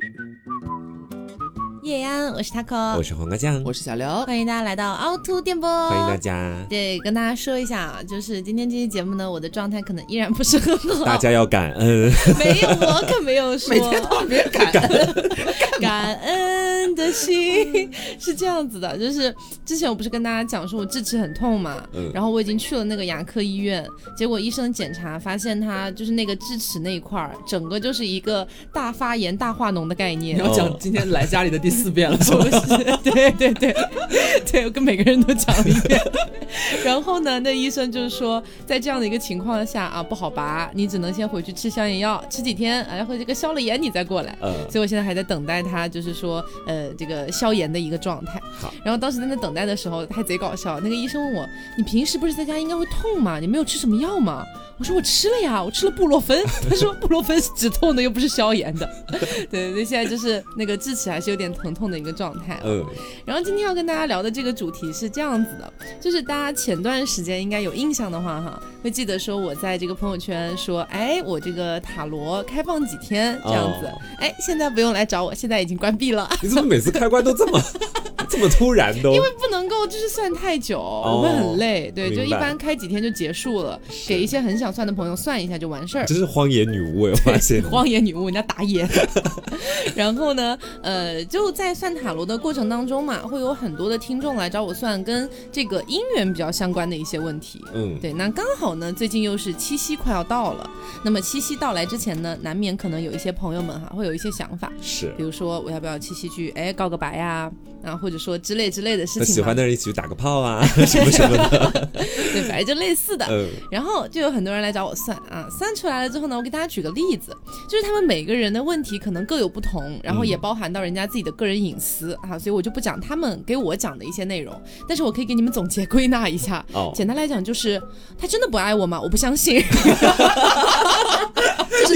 Thank you. 叶安，我是 taco，我是黄瓜酱，我是小刘，欢迎大家来到凹凸电波，欢迎大家。对，跟大家说一下啊，就是今天这期节目呢，我的状态可能依然不是很好，大家要感恩。没有，我可没有说，每天都别感恩，感恩的心是这样子的，就是之前我不是跟大家讲说我智齿很痛嘛，嗯。然后我已经去了那个牙科医院，结果医生检查发现他就是那个智齿那一块儿，整个就是一个大发炎、大化脓的概念。你。要讲今天来家里的第四遍了，是不不是？对对对，对我跟每个人都讲了一遍。然后呢，那医生就是说，在这样的一个情况下啊，不好拔，你只能先回去吃消炎药，吃几天，然后这个消了炎你再过来。嗯，所以我现在还在等待他，就是说，呃，这个消炎的一个状态。好，然后当时在那等待的时候，还贼搞笑。那个医生问我：“你平时不是在家应该会痛吗？你没有吃什么药吗？”我说：“我吃了呀，我吃了布洛芬。”他说：“布洛芬是止痛的，又不是消炎的。”对那，现在就是那个智齿还是有点疼痛的一个状态。嗯，然后今天要跟大家聊的这个主题是这样子的，就是大家前段时间应该有印象的话哈，会记得说我在这个朋友圈说，哎，我这个塔罗开放几天这样子哦，哎，现在不用来找我，现在已经关闭了。你怎么每次开关都这么这么突然都？因为不能够就是算太久，我会很累。对，就一般开几天就结束了，给一些很想算的朋友算一下就完事儿。这 是荒野女巫，我发现。荒野女巫，人家打野。然后呢，呃，就在算塔罗的过程当中嘛，会有很多的听众来找我算跟这个姻缘比较相关的一些问题。嗯，对，那刚好呢，最近又是七夕快要到了，那么七夕到来之前呢，难免可能有一些朋友们哈会有一些想法，是比如说我要不要七夕去哎告个白呀、啊，或者说之类之类的事情嘛。喜欢的人一起去打个炮啊，什么什么的。对，反正就类似的。嗯，然后就有很多人来找我算啊，算出来了之后呢，我给大家举个例子，就是他们每个人的问题可能各有不同，然后也包含到人家自己的个人隐私啊，所以我就不讲他们给我讲的一些内容，但是我可以给你们总结归纳一下。哦，简单来讲就是，他真的不爱我吗？我不相信。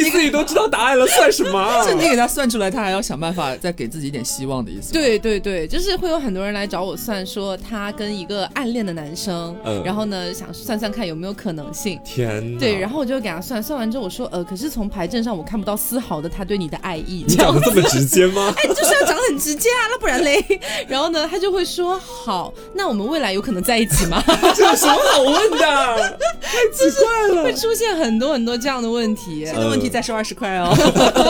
你自己都知道答案了，算什么啊？是你给他算出来，他还要想办法再给自己一点希望的意思。，对对对，就是会有很多人来找我算，说他跟一个暗恋的男生，嗯然后呢想算算看有没有可能性。天哪！对，然后我就给他算，算完之后我说，呃，可是从牌阵上我看不到丝毫的他对你的爱意，你讲的这么直接吗？哎，就是要讲得很直接啊，那不然嘞？然后呢，他就会说，好，那我们未来有可能在一起吗？这有什么好问的？太奇怪了会。出现很多很多这样的问题。这个问题再收二十块哦。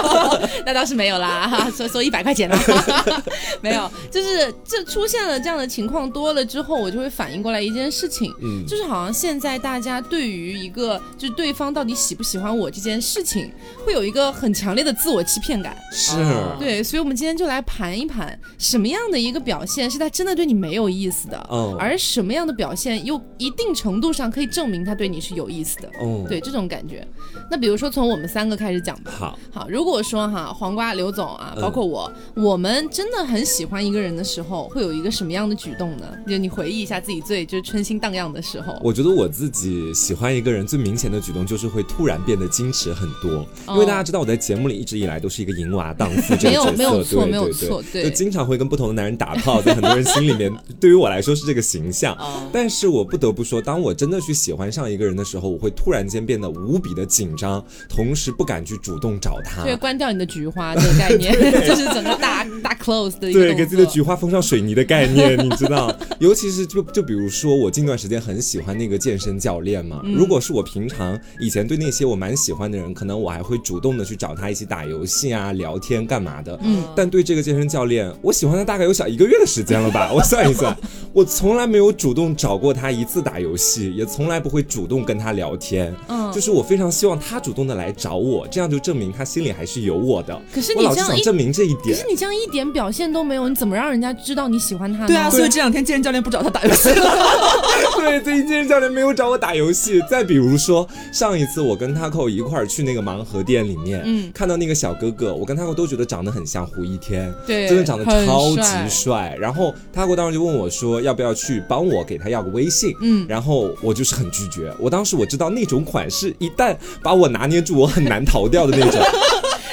那倒是没有啦，哈，说说一百块钱啦，没有，就是这出现了这样的情况多了之后，我就会反应过来一件事情，嗯，就是好像现在大家对于一个就是对方到底喜不喜欢我这件事情，会有一个很强烈的自我欺骗感。是，啊对，所以我们今天就来盘一盘，什么样的一个表现是他真的对你没有意思的，嗯而什么样的表现又一定程度上可以证明他对你是有意思的。嗯，对这种感觉，那比如说从我们三个开始讲吧。好，好，如果说哈黄瓜刘总啊，嗯包括我，我们真的很喜欢一个人的时候，会有一个什么样的举动呢？就你回忆一下自己最就是春心荡漾的时候。我觉得我自己喜欢一个人最明显的举动就是会突然变得矜持很多，因为大家知道我在节目里一直以来都是一个淫娃荡妇这个没有角色，没有错没有错对就经常会跟不同的男人打炮，在很多人心里面，对于我来说是这个形象。哦但是我不得不说，当我真的去喜欢上一个人的时候，我会突然间变得无比的紧张，同时不敢去主动找他。对，关掉你的菊花这个概念，就是整个大大 close 的一个对，给自己的菊花封上水泥的概念，你知道？尤其是就就比如说，我近段时间很喜欢那个健身教练嘛。嗯如果是我平常以前对那些我蛮喜欢的人，可能我还会主动的去找他一起打游戏啊、聊天干嘛的。嗯但对这个健身教练，我喜欢他大概有小一个月的时间了吧？我算一算，我从来没有主动找过他一次打游戏，也从来不会主动跟他聊天。嗯就是我非常希望他主动的来找我，这样就证明他心里还是有我的。可是你这样想证明这一点可是。你这样一点表现都没有，你怎么让人家知道你喜欢他呢？对啊，所以这两天健身教练不找他打游戏了。对，最近健身教练没有找我打游戏。再比如说，上一次我跟 Taco 一块儿去那个盲盒店里面，嗯看到那个小哥哥，我跟 Taco 都觉得长得很像胡一天，对真的长得超级帅帅。然后 Taco 当时就问我说，要不要去帮我给他要个微信？嗯然后我就是很拒绝。我当时我知道那种款式，一旦把我拿捏住，我很难逃掉的那种。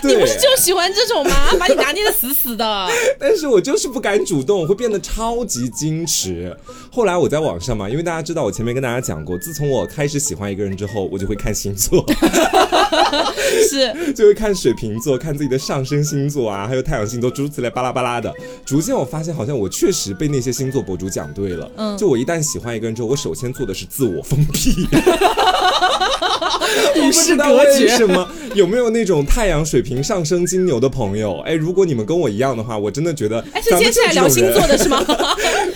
对你不是就喜欢这种吗？把你拿捏的死死的。但是我就是不敢主动，我会变得超级矜持。后来我在网上嘛，因为大家知道我前面跟大家讲过，自从我开始喜欢一个人之后，我就会看星座，是，就会看水瓶座，看自己的上升星座啊，还有太阳星座，诸如此类巴拉巴拉的。逐渐我发现，好像我确实被那些星座博主讲对了。嗯就我一旦喜欢一个人之后，我首先做的是自我封闭。与世隔绝。什么？有没有那种太阳水瓶上升金牛的朋友？哎，如果你们跟我一样的话，我真的觉得哎，是接下来聊星座的是吗？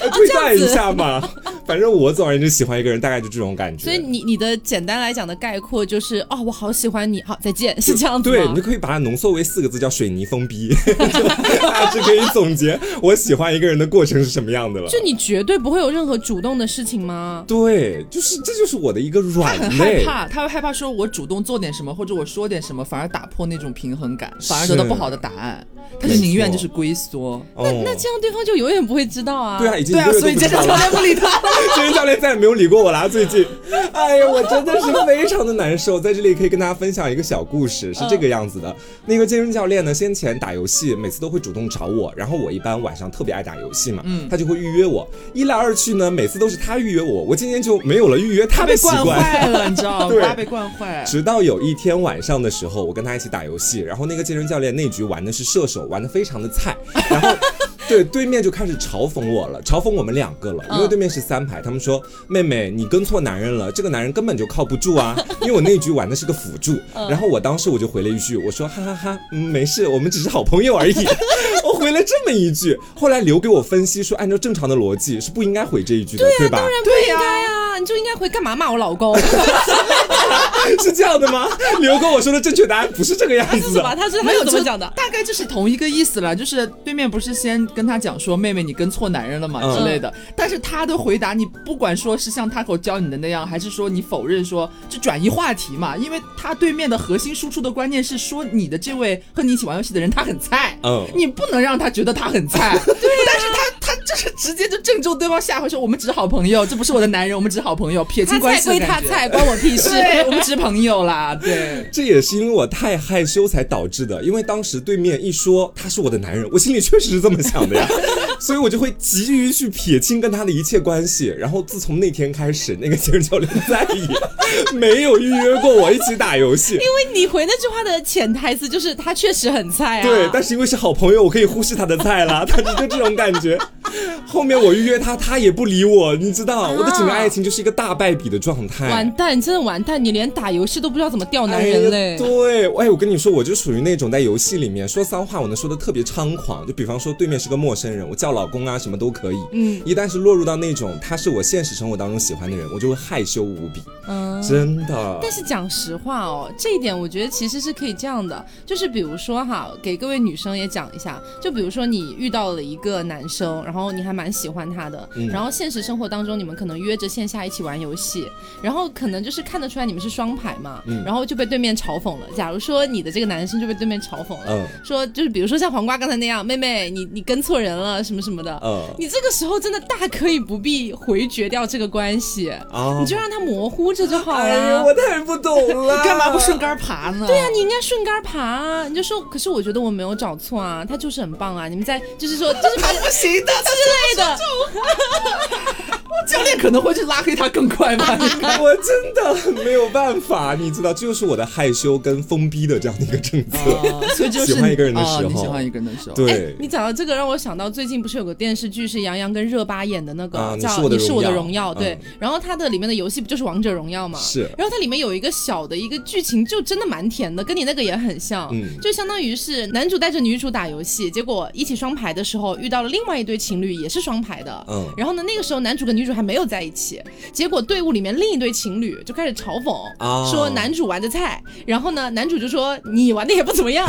呃推断一下嘛。反正我总而言之喜欢一个人，大概就这种感觉。所以你你的简单来讲的概括就是，哦，我好喜欢你，好再见，是这样子对，你就可以把它浓缩为四个字，叫水泥封逼，就大致可以总结我喜欢一个人的过程是什么样的了。就你绝对不会有任何主动的事情吗？对，就是这就是我的一个软肋很害。怕，他会害怕说，我主动做点什么，或者我说点什么，反而打破那种平衡感，反而得到不好的答案。他就宁愿就是龟缩。那那这样对方就永远不会知道啊。对啊，已经对啊，所以健身教。练不理他了。健身教练再也没有理过我啦，最近。哎呀，我真的是非常的难受。在这里可以跟大家分享一个小故事，是这个样子的。那个健身教练呢，先前打游戏，每次都会主动找我，然后我一般晚上特别爱打游戏嘛，嗯他就会预约我。一来二去呢，每次都是他预约我，我今天就没有了预约他被惯。坏了，你知道吗？对瓜被惯坏。直到有一天晚上的时候，我跟他一起打游戏，然后那个健身教练那局玩的是射手，玩的非常的菜，然后对对面就开始嘲讽我了，嘲讽我们两个了，因为对面是三排，他们说妹妹你跟错男人了，这个男人根本就靠不住啊，因为我那局玩的是个辅助，然后我当时我就回了一句，我说哈哈哈嗯没事，我们只是好朋友而已，我回了这么一句，后来留给我分析说，按照正常的逻辑是不应该回这一句的，对吧？不应该啊，你就应该回干嘛骂我老公？是这样的吗？刘哥我说的正确答案不是这个样子的是吧？。他是他没有就是怎么讲的？大概就是同一个意思了，就是对面不是先跟他讲说妹妹你跟错男人了嘛嗯之类的，但是他的回答你不管说是像他口教你的那样，还是说你否认说就转移话题嘛，因为他对面的核心输出的观念是说你的这位和你一起玩游戏的人他很菜，嗯你不能让他觉得他很菜，对、但是他他就是直接就正中对方下怀说我们只是好朋友，这不是我的男人，我们只是好朋友，撇清他关菜归他系的感觉。菜，关我屁事。我们只是朋友啦，对。这也是因为我太害羞才导致的，因为当时对面一说他是我的男人，我心里确实是这么想的呀，所以我就会急于去撇清跟他的一切关系。然后自从那天开始，那个健身教练再也没有预约过我一起打游戏。因为你回那句话的潜台词就是他确实很菜啊。对，但是因为是好朋友，我可以忽视他的菜啦，他就这种感觉。后面我预约他，他也不理我，你知道，我的整个爱情就是一个大败笔的状态。完蛋，真的完蛋，你连打游戏都不知道怎么钓男人嘞。哎对，哎，我跟你说，我就属于那种在游戏里面说脏话，我能说的特别猖狂。就比方说对面是个陌生人，我叫老公啊，什么都可以。嗯一旦是落入到那种他是我现实生活当中喜欢的人，我就会害羞无比，嗯。真的。但是讲实话哦，这一点我觉得其实是可以这样的，就是比如说哈，给各位女生也讲一下，就比如说你遇到了一个男生，然后你还蛮喜欢他的，嗯然后现实生活当中你们可能约着线下一起玩游戏，然后可能就是看得出来你们是双排嘛，嗯然后就被对面嘲讽了。假如说你的这个男生就被对面嘲讽了，嗯说就是比如说像黄瓜刚才那样，妹妹你你跟错人了什么什么的，嗯你这个时候真的大可以不必回绝掉这个关系，啊你就让他模糊着就好了。哎呀，我太不懂了，干嘛不顺杆爬呢？对啊，你应该顺杆爬啊！你就说，可是我觉得我没有找错啊，他就是很棒啊！你们在就是说，就是把不行的，之类的，教练可能会去拉黑他更快吧？我真的没有办法，你知道，这就是我的害羞跟封闭的这样的一个政策。哦所以就是喜欢一个人的时候喜欢一个人的时候，对，你讲到这个，让我想到最近不是有个电视剧是杨洋跟热巴演的那个、叫《啊你是我的你是我的荣耀对，嗯。然后它的里面的游戏不就是王者荣耀嘛？是。然后它里面有一个小的一个剧情，就真的蛮甜的，跟你那个也很像，嗯。就相当于是男主带着女主打游戏，结果一起双排的时候遇到了另外一对情侣，也是双排的，嗯。然后呢，那个时候男主跟女主还没有在一起，结果队伍里面另一对情侣就开始嘲讽，啊。说男主玩的菜，然后呢，男主就说你玩的也不怎么样，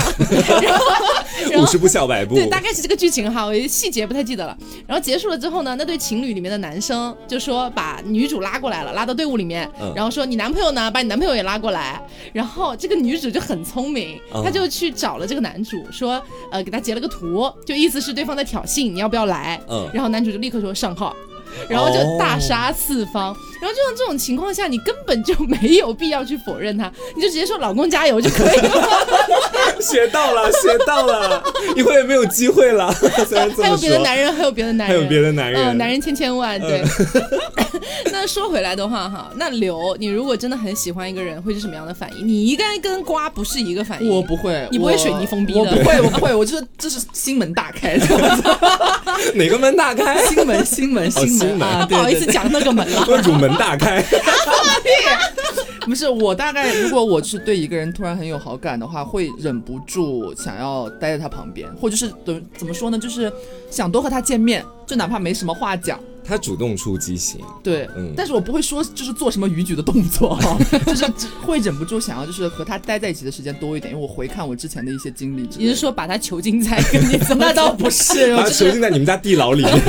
五十步笑百步，对，大概是这个剧情哈，我细节不太记得了。然后结束了之后呢，那对情侣里面的男生就说把女主拉过来了，拉到队伍里面，嗯然后说你男朋友呢，把你男朋友也拉过来。然后这个女主就很聪明，嗯她就去找了这个男主，说呃给他截了个图，就意思是对方在挑衅，你要不要来？嗯然后男主就立刻说上号。然后就大杀四方。然后就像这种情况下，你根本就没有必要去否认他，你就直接说老公加油就可以了。学到了，学到了，以后也没有机会了。还有别的，男人，还有别的男人，还有别的男人嗯，男人千千万。对。那说回来的话哈，那刘，你如果真的很喜欢一个人，会是什么样的反应？你应该跟瓜不是一个反应。我不会，你不会水泥封闭的我不会，我不会，我就是这是心门大开，哪个门大开？心门心门心心门门啊，不好意思讲那个门了。我乳门大开。不是我大概，如果我是对一个人突然很有好感的话，会忍不住想要待在他旁边，或者是怎怎么说呢，就是想多和他见面，就哪怕没什么话讲。他主动出击型，对，嗯但是我不会说就是做什么逾矩的动作，就是会忍不住想要就是和他待在一起的时间多一点，因为我回看我之前的一些经历。你是说把他囚禁在跟你怎么那倒不是，把他囚禁在你们家地牢里面。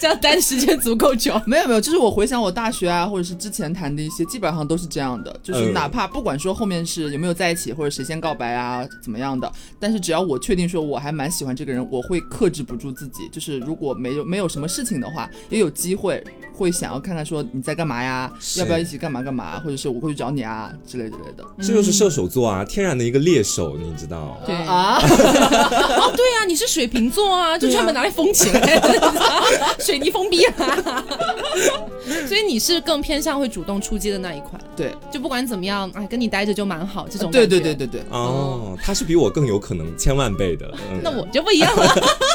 这样待的时间足够久？没有没有，就是我回想我大学啊，或者是之前谈的一些，基本上都是这样的，就是嗯哪怕不管说后面是有没有在一起，或者谁先告白啊怎么样的，但是只要我确定说我还蛮喜欢这个人，我会克制不住自己，就是如果没有没有什么事情的话，也有机会会想要看看说你在干嘛呀，要不要一起干嘛干嘛，或者是我会去找你啊之类之类的。这就是射手座啊，天然的一个猎手，你知道？对啊，哦，对啊，你是水瓶座啊，就专门拿来封起来，水泥封闭啊。所以你是更偏向会主动出击的那一款，对，就不管怎么样，哎，跟你待着就蛮好这种。对对对。对对，哦，他是比我更有可能千万倍的。嗯那我就不一样了，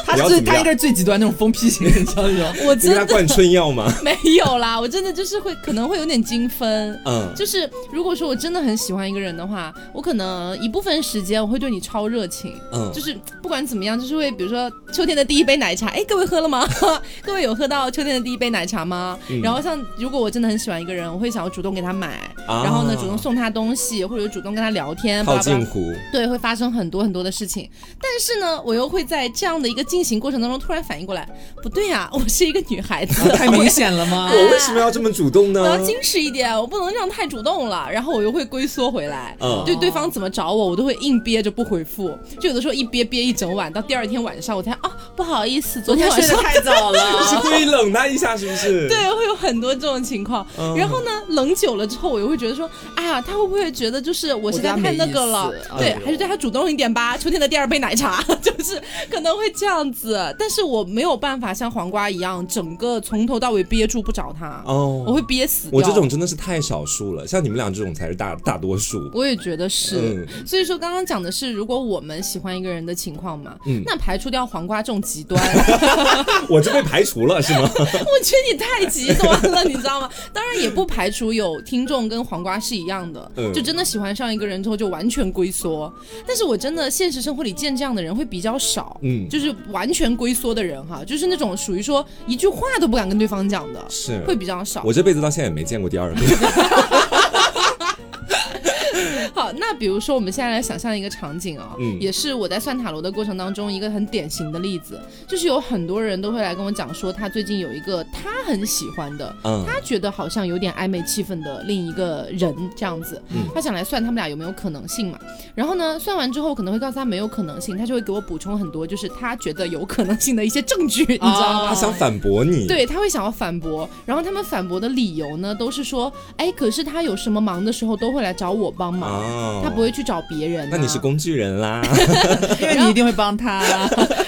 他是他应该是最极端那种疯批型的，你知道吗？我真的你给他灌春药吗？没有啦，我真的就是会可能会有点精分。嗯，就是如果说我真的很喜欢一个人的话，我可能一部分时间我会对你超热情，嗯就是不管怎么样，就是会比如说秋天的第一杯奶茶，哎，各位喝了吗？各位有喝到秋天的第一杯奶茶吗？嗯然后像如果我真的很喜欢一个人，我会想要主动给他买，啊然后呢主动送他东西，或者主动跟他聊天，套近乎。对，会发生很多很多的事情。但是呢，我又会在这样的一个进行过程当中突然反应过来，不对啊，我是一个女孩子，太明显了吗？我为什么要这么主动呢我？要矜持一点，我不能这样太主动了。然后我又会龟缩回来，嗯对对方怎么找我，我都会硬憋着不回复。就有的时候一憋憋一整晚，到第二天晚上我才啊不好意思，昨昨天天晚上睡得太早了，是故意冷他一下，是不是？对，会有很多这种情况。嗯然后呢，冷久了之后，我又会觉得说，哎呀，他会不会觉得就是我实在太那个了对还是对他主动一点吧。秋天的第二杯奶茶，就是可能会这样子。但是我没有办法像黄瓜一样，整个从头到尾憋住不着他，哦，我会憋死掉。我这种真的是太少数了，像你们俩这种才是大大多数。我也觉得是，嗯所以说刚刚讲的是，如果我们喜欢一个人的情况嘛，嗯那排除掉黄瓜这种极端，我就被排除了是吗？我觉得你太极端了，你知道吗？当然也不排除有听众跟黄瓜是一样的，嗯就真的喜欢上一个人之后就完全龟缩。但是我真的现实生活里见这样的人会比较少，嗯就是完全龟缩的人哈，就是那种属于说一句话都不敢跟对方讲的，是会比较少。我这辈子到现在也没见过第二个。好，那比如说我们现在来想象一个场景啊、嗯也是我在算塔罗的过程当中一个很典型的例子，就是有很多人都会来跟我讲说，他最近有一个他很喜欢的，嗯他觉得好像有点暧昧气氛的另一个人这样子，嗯他想来算他们俩有没有可能性嘛。然后呢，算完之后可能会告诉他没有可能性，他就会给我补充很多就是他觉得有可能性的一些证据，你知道吗？他想反驳你，，对，他会想要反驳，然后他们反驳的理由呢，都是说，哎，可是他有什么忙的时候都会来找我帮忙，哦，他不会去找别人、啊那你是。工具人啦，因为你一定会帮他。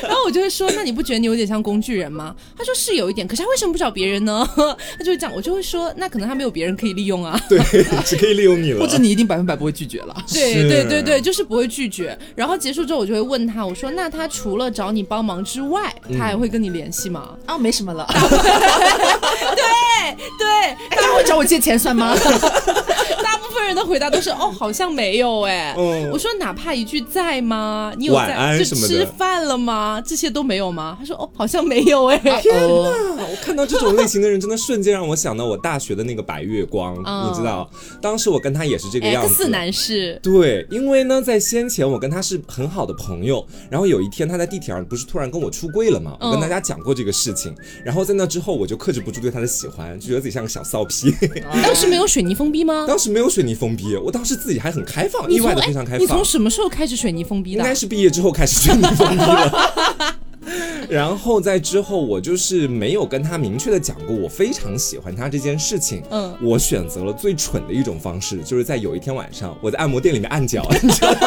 然后我就会说，那你不觉得你有点像工具人吗？他说是有一点，可是他为什么不找别人呢？他就会这样，我就会说，那可能他没有别人可以利用啊。对，只可以利用你了或。者你一定百分百不会拒绝了。对对对对，就是不会拒绝。然后结束之后，我就会问他，我说，那他除了找你帮忙之外，他还会跟你联系吗？啊，没什么了。对，哎，他会找我借钱算吗？大部分人的回答都是哦，好像没有哎。嗯我说哪怕一句在吗？你有晚在就安什么吃饭了吗？这些都没有吗？他说哦，好像没有哎。天哪，我看到这种类型的人，真的瞬间让我想到我大学的那个白月光，嗯你知道，当时我跟他也是这个样 X 子。男士，对，因为呢，在先前我跟他是很好的朋友，然后有一天他在地铁上不是突然跟我出柜了吗？我跟嗯大家讲过这个事情，然后在那之后我就克制不住对他的喜欢，就觉得自己像个小骚批。当时没有水泥封闭吗？当时没有水泥封闭，我当时自己还很开放，意外的非常开放哎你从。什么时候开始水泥封闭的？应该是毕业之后开始水泥封闭了。然后在之后，我就是没有跟他明确的讲过我非常喜欢他这件事情。嗯我选择了最蠢的一种方式，就是在有一天晚上，我在按摩店里面按脚，你知道吗？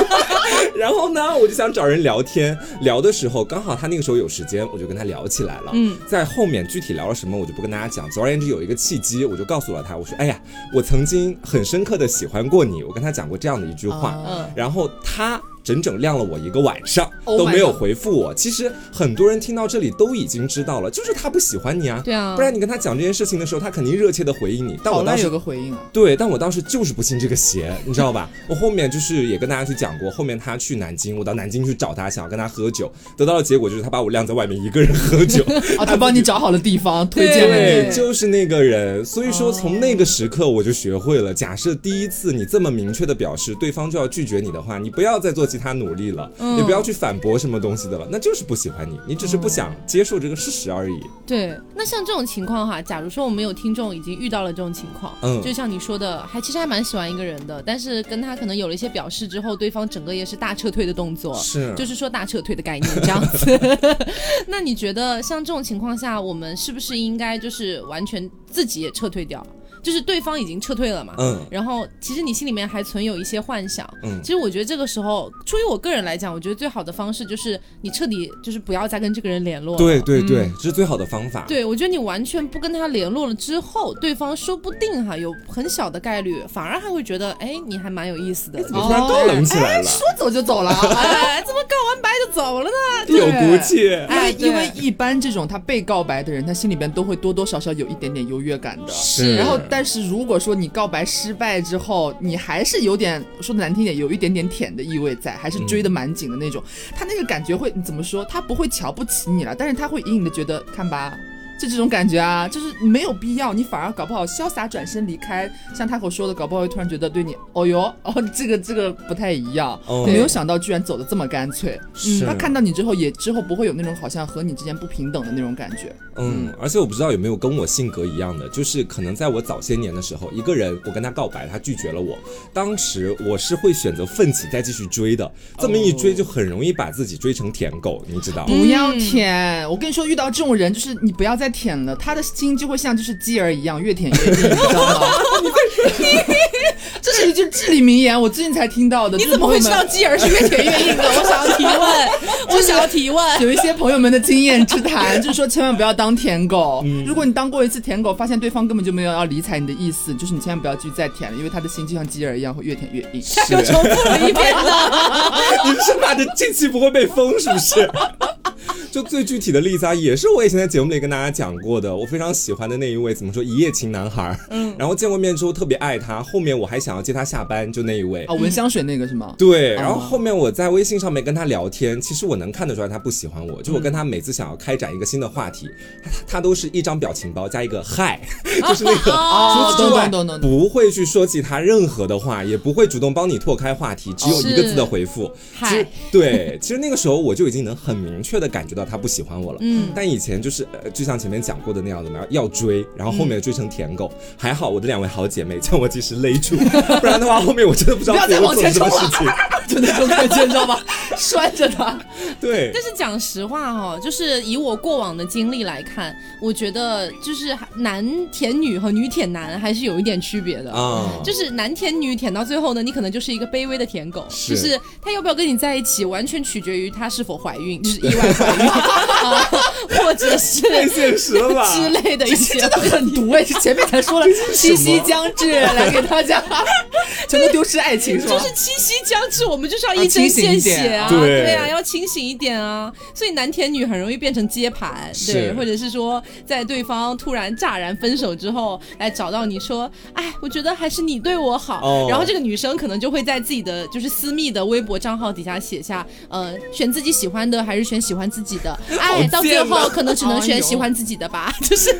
然后呢，我就想找人聊天，聊的时候刚好他那个时候有时间，我就跟他聊起来了。嗯，在后面具体聊了什么，我就不跟大家讲。总而言之，有一个契机，我就告诉了他，我说：“哎呀，我曾经很深刻的喜欢过你。”我跟他讲过这样的一句话，啊嗯然后他整整晾了我一个晚上 Oh 都没有回复我。其实很多人听到这里都已经知道了，就是他不喜欢你啊。对啊不然你跟他讲这件事情的时候，他肯定热切的回应你。但我当时有个回应啊。对，但我当时就是不信这个邪，你知道吧？我后面就是也跟大家去讲过，后面他去南京，我到南京去找他，想要跟他喝酒，得到的结果就是他把我晾在外面一个人喝酒。哦，他帮你找好了地方，推荐了对，你。就是那个人。所以说，哦从那个时刻我就学会了，假设第一次你这么明确的表示对方就要拒绝你的话，你不要再做其他努力了，嗯也不要去反驳什么东西的了，那就是不喜欢你，你只是不想接受这个事实而已。对，那像这种情况哈，假如说我们有听众已经遇到了这种情况，嗯就像你说的，还其实还蛮喜欢一个人的，但是跟他可能有了一些表示之后，对方整个也是大撤退的动作，是就是说大撤退的概念这样子。那你觉得像这种情况下，我们是不是应该就是完全自己也撤退掉？就是对方已经撤退了嘛，嗯然后其实你心里面还存有一些幻想，嗯其实我觉得这个时候，出于我个人来讲，我觉得最好的方式就是你彻底就是不要再跟这个人联络了。对对对，这是最好的方法。对，我觉得你完全不跟他联络了之后，对方说不定哈有很小的概率，反而还会觉得，哎，你还蛮有意思的。怎么突然高冷起来了？说走就走了。哎，怎么告完白就走了呢？有骨气。哎，对因为一般这种他被告白的人，他心里边都会多多少少有一点点优越感的。是然后，但是如果说你告白失败之后，你还是有点说的难听点，有一点点舔的意味在，还是追的蛮紧的那种，他那个感觉会，怎么说？他不会瞧不起你了，但是他会隐隐的觉得，看吧。就这种感觉啊，就是没有必要，你反而搞不好潇洒转身离开。像他口说的，搞不好会突然觉得对你，哦哟，哦，这个这个不太一样。哦没有想到居然走的这么干脆。嗯，他看到你之后也之后不会有那种好像和你之间不平等的那种感觉。嗯，而且我不知道有没有跟我性格一样的，就是可能在我早些年的时候，一个人我跟他告白，他拒绝了我，当时我是会选择奋起再继续追的，这么一追就很容易把自己追成舔狗，你知道？不要舔，我跟你说，遇到这种人，就是你不要再舔了，他的心就会像就是鸡儿一样，越舔越硬，你知道吗？这是一句至理名言，我最近才听到的。你怎么会知道朋友们继而是越舔越硬的？我想要提问，我想要提问。有一些朋友们的经验之谈，就是说千万不要当舔狗。嗯如果你当过一次舔狗，发现对方根本就没有要理睬你的意思，就是你千万不要继续再舔了，因为他的心就像鸡儿一样，会越舔越硬。重复了一遍呢。你是怕这近期不会被封是不是？就最具体的例子啊，也是我以前在节目里跟大家讲过的，我非常喜欢的那一位，怎么说一夜情男孩，嗯，然后见过面之后特别爱他，后面我还想要接他下班，就那一位。哦，闻香水那个是吗？对，然后哦后面我在微信上面跟他聊天，其实我能看得出来他不喜欢我。就我跟他每次想要开展一个新的话题，他他都是一张表情包加一个嗨，就是那个哦除此之外不会去说其他任何的话，也不会主动帮你拓开话题，只有一个字的回复。嗨，对，其实那个时候我就已经能很明确的感觉到他不喜欢我了。嗯但以前就是呃，就像前面讲过的那样的嘛，要追，然后后面追成舔狗。还好我的两位好姐妹将我及时勒住，不然的话后面我真的不知道不要再自己做往前冲什么事情。就那种感觉，你知道吗？拴着他。对，但是讲实话哈、就是以我过往的经历来看，我觉得就是男舔女和女舔男还是有一点区别的。啊，就是男舔女舔到最后呢，你可能就是一个卑微的舔狗，是就是他要不要跟你在一起，完全取决于他是否怀孕，就是意外怀孕，啊，或者是太现实了吧？之类的一些真的很毒哎！是前面才说了七夕将至，来给大家 全都丢失爱情是吧？就是七夕将至，我们就是要一针见血啊，对啊，要清醒一点啊。所以男舔女很容易变成接盘，对，或者是说在对方突然乍然分手之后，来找到你说，哎，我觉得还是你对我好。哦然后这个女生可能就会在自己的就是私密的微博账号底下写下，呃，选自己喜欢的还是选喜欢自己的？哎，到最后可能只能选喜欢自己的吧，就是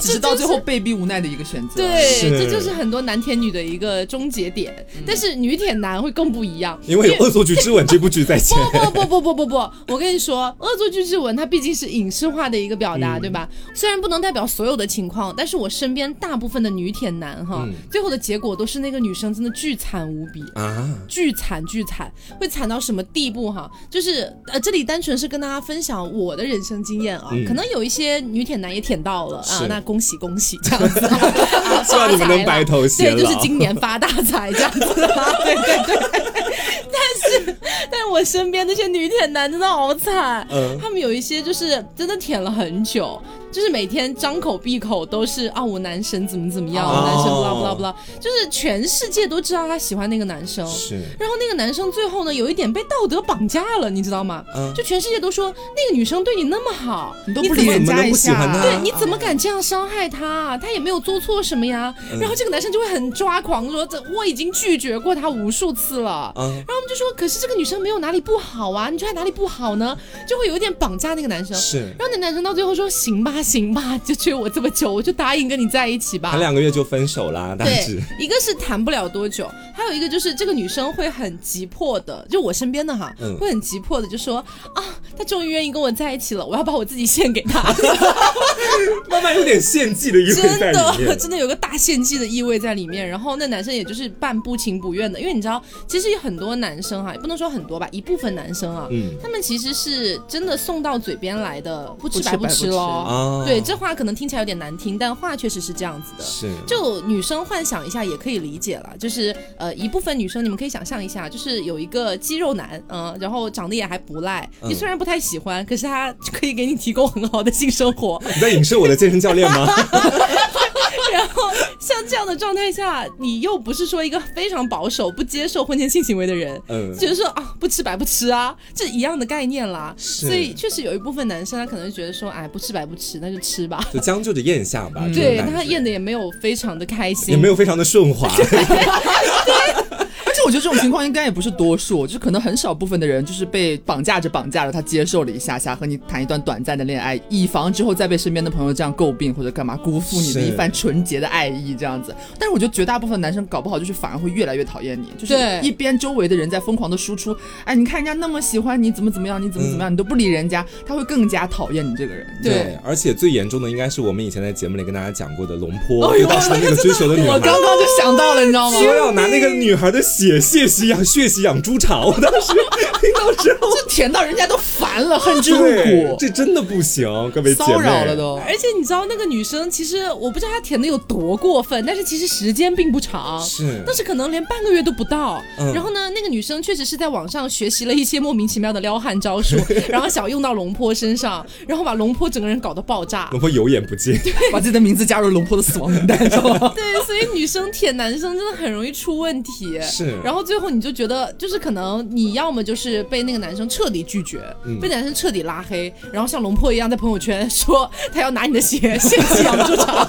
只是到最后被逼无奈的一个选择。对，这就是很多男舔女的一个终结点。但是女舔男会更不不一样。因为有《恶作剧之吻》这部剧在前。不不不不不不不，我跟你说，恶作剧之吻它毕竟是影视化的一个表达，嗯对吧？虽然不能代表所有的情况，但是我身边大部分的女舔男哈，嗯最后的结果都是那个女生真的巨惨无比。啊，巨惨巨惨，会惨到什么地步哈？就是呃，这里单纯是跟大家分享我的人生经验啊，嗯可能有一些女舔男也舔到了啊，那恭喜恭喜这样子，啊希望你们能白头偕对，就是今年发大财这样子。啊，对对对。但是，但是我身边那些女舔男真的好惨，嗯。他们有一些就是真的舔了很久，就是每天张口闭口都是啊，我男神怎么怎么样，哦男神不啦不啦不啦，就是全世界都知道他喜欢那个男生。是，然后那个男生最后呢，有一点被道德绑架了，你知道吗？嗯就全世界都说那个女生对你那么好，你都不理人家一下，对，你怎么敢这样伤害她？她也没有做错什么呀。嗯然后这个男生就会很抓狂，说这我已经拒绝过她无数次了。嗯，然后我们就说，可是这个女生没有哪里不好啊，你觉得她哪里不好呢？就会有一点绑架那个男生。是。然后那男生到最后说：“行吧，行吧，就追我这么久，我就答应跟你在一起吧。”谈两个月就分手啦，大对致。，一个是谈不了多久，还有一个就是这个女生会很急迫的，就我身边的哈，嗯会很急迫的就说啊，他终于愿意跟我在一起了，我要把我自己献给他，慢慢有点献祭的意味在真里面的。真的有个大献祭的意味在里面。然后那男生也就是半不情不愿的，因为你知道，其实有很多男生哈，也不能说很多吧，一部分男生啊，嗯他们其实是真的送到嘴边来的，不吃不吃白不吃白不吃喽。啊，对，这话可能听起来有点难听，但话确实是这样子的。是就女生幻想一下也可以理解了，就是呃一部分女生你们可以想象一下，就是有一个肌肉男，嗯、然后长得也还不赖，你嗯虽然不太喜欢，可是他可以给你提供很好的性生活。你在影射我的健身教练吗？然后像这样的状态下，你又不是说一个非常保守、不接受婚前性行为的人。嗯，就是说啊，不吃白不吃啊，这一样的概念啦。是所以确实有一部分男生他可能觉得说，哎，不吃白不吃，那就吃吧。就将就着咽下吧。对他咽的也没有非常的开心，也没有非常的顺滑。而且我觉得这种情况应该也不是多数，就是可能很少部分的人就是被绑架着绑架着，他接受了一下下和你谈一段短暂的恋爱，以防之后再被身边的朋友这样诟病或者干嘛辜负你的一番纯洁的爱意这样子。但是我觉得绝大部分男生搞不好就是反而会越来越讨厌你，就是对一边周围的人在疯狂的输出，哎，你看人家那么喜欢你，怎么怎么样，你怎么怎么样，你都不理人家，他会更加讨厌你这个人。对而且最严重的应该是我们以前在节目里跟大家讲过的龙坡，哎呦就当时那个追求的女孩。我刚刚就想到了，你知道吗？说要拿那个女孩的血血洗养血洗养猪场，我当时听到之后，这舔到人家都烦了，恨之入，骨，这真的不行，各位姐妹。骚扰了都。而且你知道那个女生，其实我不知道她舔的有多过分，但是其实时间并不长，是但是可能连半个月都不到。嗯然后呢，那个女生确实是在网上学习了一些莫名其妙的撩汉招数，然后想用到龙坡身上，然后把龙坡整个人搞得爆炸。龙坡有眼不见，把自己的名字加入龙坡的死亡名单，知道吗？对，所以女生舔男生真的很容易出问题。是然后最后你就觉得，就是可能你要么就是被那个男生彻底拒绝，嗯被男生彻底拉黑，然后像龙破一样在朋友圈说他要拿你的鞋献祭养猪场，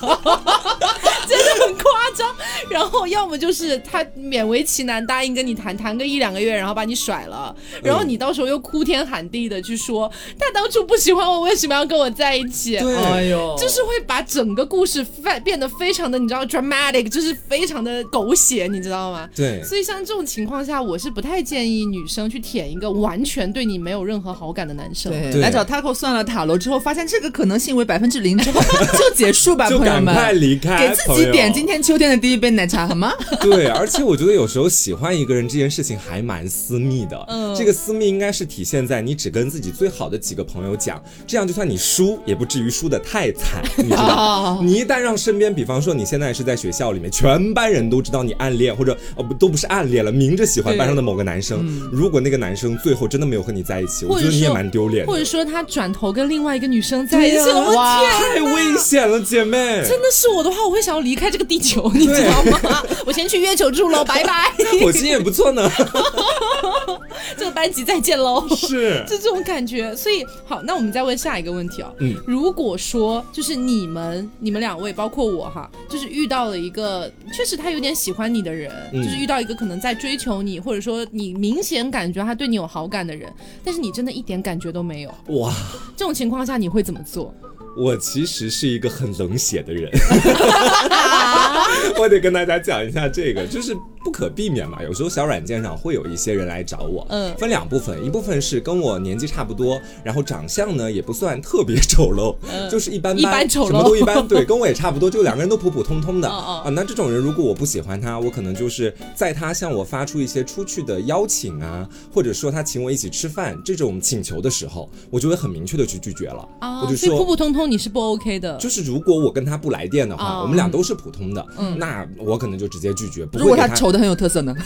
真的很夸张。然后要么就是他勉为其难答应跟你谈谈个一两个月，然后把你甩了，然后你到时候又哭天喊地的去说他当初不喜欢我，为什么要跟我在一起？对哎呦，就是会把整个故事变变得非常的，你知道 dramatic，就是非常的狗血，你知道吗？对，所以像这种情况下，我是不太建议女生去舔一个完全对你没有任何好感的男生。对，来找 Taco 算了塔罗之后，发现这个可能性为百分之零之后 就结束吧，就朋友们。赶快离开，给自己点今天秋天的第一杯奶茶好吗？对，而且我觉得有时候喜欢一个人这件事情还蛮私密的。嗯这个私密应该是体现在你只跟自己最好的几个朋友讲，这样就算你输，也不至于输的太惨，你知道。啊，你一旦让身边，比方说你现在是在学校里面，全班人都知道你暗恋，或者哦不都不是暗恋了，明着喜欢班上的某个男生。如果那个男生最后真的没有和你在一起，我觉得你也说蛮丢脸的或，者说他转头跟另外一个女生在一起哇天太危险了，姐妹。真的是我的话，我会想要离开这个地球，你知道吗？我先去月球住喽，拜拜，火星也不错呢，这个班级再见喽。是 就这种感觉，所以好，那我们再问下一个问题哦。嗯如果说就是你们、你们两位，包括我哈，就是遇到了一个确实他有点喜欢你的人，嗯就是遇到一个可能在追求你，或者说你明显感觉他对你有好感的人，但是你真的一点感觉都没有，哇。这种情况下你会怎么做？我其实是一个很冷血的人，我得跟大家讲一下这个，就是不可避免嘛，有时候小软件上会有一些人来找我，嗯分两部分，一部分是跟我年纪差不多，然后长相呢也不算特别 丑陋，就是一般般丑陋什么都一般，对，跟我也差不多，就两个人都普普通通的哦哦啊。那这种人如果我不喜欢他，我可能就是在他向我发出一些出去的邀请啊，或者说他请我一起吃饭这种请求的时候，我就会很明确的去拒绝了，啊，我就说普。普通通你是不 OK 的，就是如果我跟他不来电的话，哦我们俩都是普通的，嗯那我可能就直接拒绝，不会给他他丑的很有特色呢？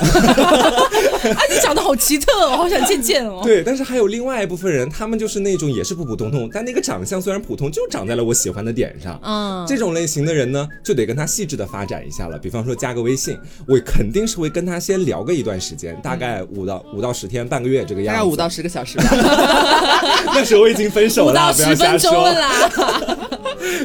啊，你长得好奇特哦，好想见见哦。对，但是还有另外一部分人，他们就是那种也是普普通通，但那个长相虽然普通，就长在了我喜欢的点上。嗯，这种类型的人呢，就得跟他细致的发展一下了。比方说加个微信，我肯定是会跟他先聊个一段时间，大概五到五到十天、半个月这个样子。大概五到十个小时吧。那时候我已经分手五了，不要瞎说。啦。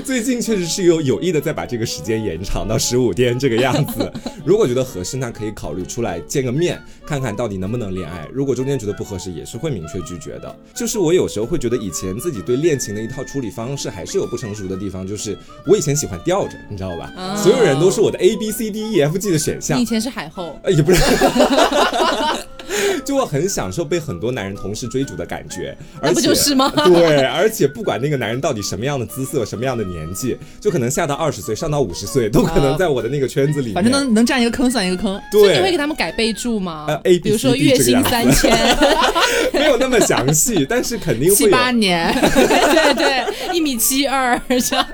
最近确实是有有意的在把这个时间延长到十五天这个样子。如果觉得合适，那可以考虑出来见个面，看看到底能不能恋爱。如果中间觉得不合适，也是会明确拒绝的。就是我有时候会觉得以前自己对恋情的一套处理方式还是有不成熟的地方，就是我以前喜欢吊着，你知道吧？哦所有人都是我的 A B C D E F G 的选项你以。前是海后，呃，也不是，就我很享受被很多男人同时追逐的感觉，而不就是吗 对，而且不管那个男人到底什么样的姿色、什么样的年纪，就可能下到二十岁、上到五十岁，都可能在我的那个圈子里面。反正能能占一个坑算一个坑。所以你会给，他们改备注吗呃？A B 比如说月薪三千，没有那么详细，但是肯定七会七。八年，对对，一米七二这样。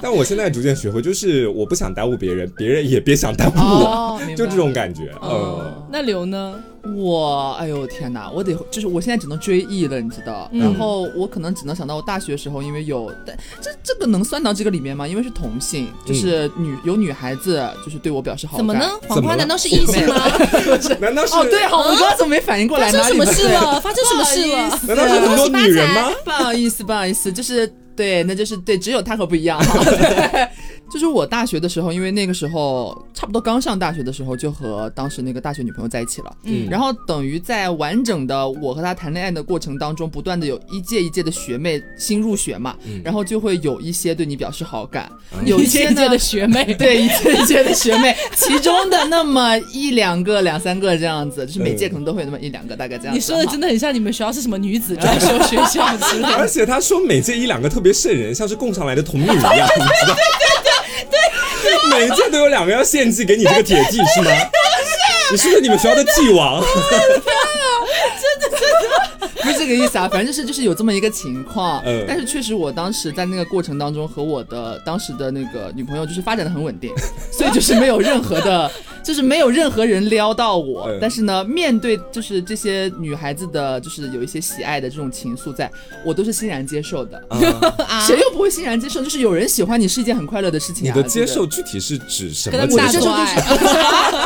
但我现在逐渐学会，就是我不想耽误别人，别人也别想耽误哦我，就这种感觉。哦嗯，那刘呢？我哎呦天哪，我得就是我现在只能追忆了，你知道？嗯然后我可能只能想到我大学时候，因为有，但这这个能算到这个里面吗？因为是同性，就是女、有女孩子就是对我表示好感。怎么呢？？黄怎么了花难道是异性吗？难道是？哦，对，好，我刚刚怎么没反应过来？发生什么事了？发生什么事了？难道是很多女人吗？不好意思，不好意思，就是对，那就是对，只有他和不一样哈。对就是我大学的时候，因为那个时候差不多刚上大学的时候，就和当时那个大学女朋友在一起了。嗯然后等于在完整的我和她谈恋爱的过程当中，不断的有一届一届的学妹新入学嘛，然后就会有一些对你表示好感，有一些呢一届一届的学妹，对一届一届的学妹，其中的那么一两个、两三个这样子，就是每届可能都会有那么一两个，大概这样子。你说的真的。很像你们学校是什么女子专修学校之类而。且他说每届一两个特别瘆人，像是供上来的童女一样，你知道？每届都有两个要献祭给你这个铁弟是吗？你是不是你们学校的祭王？这个意思啊，反正就是就是有这么一个情况。嗯但是确实我当时在那个过程当中和我的当时的那个女朋友就是发展的很稳定，所以就是没有任何的，就是没有任何人撩到我。嗯但是呢，面对就是这些女孩子的，就是有一些喜爱的这种情愫在，我都是欣然接受的。啊 谁又不会欣然接受？就是有人喜欢你是一件很快乐的事情啊。你的接受具体是指什跟么 接受？他们大做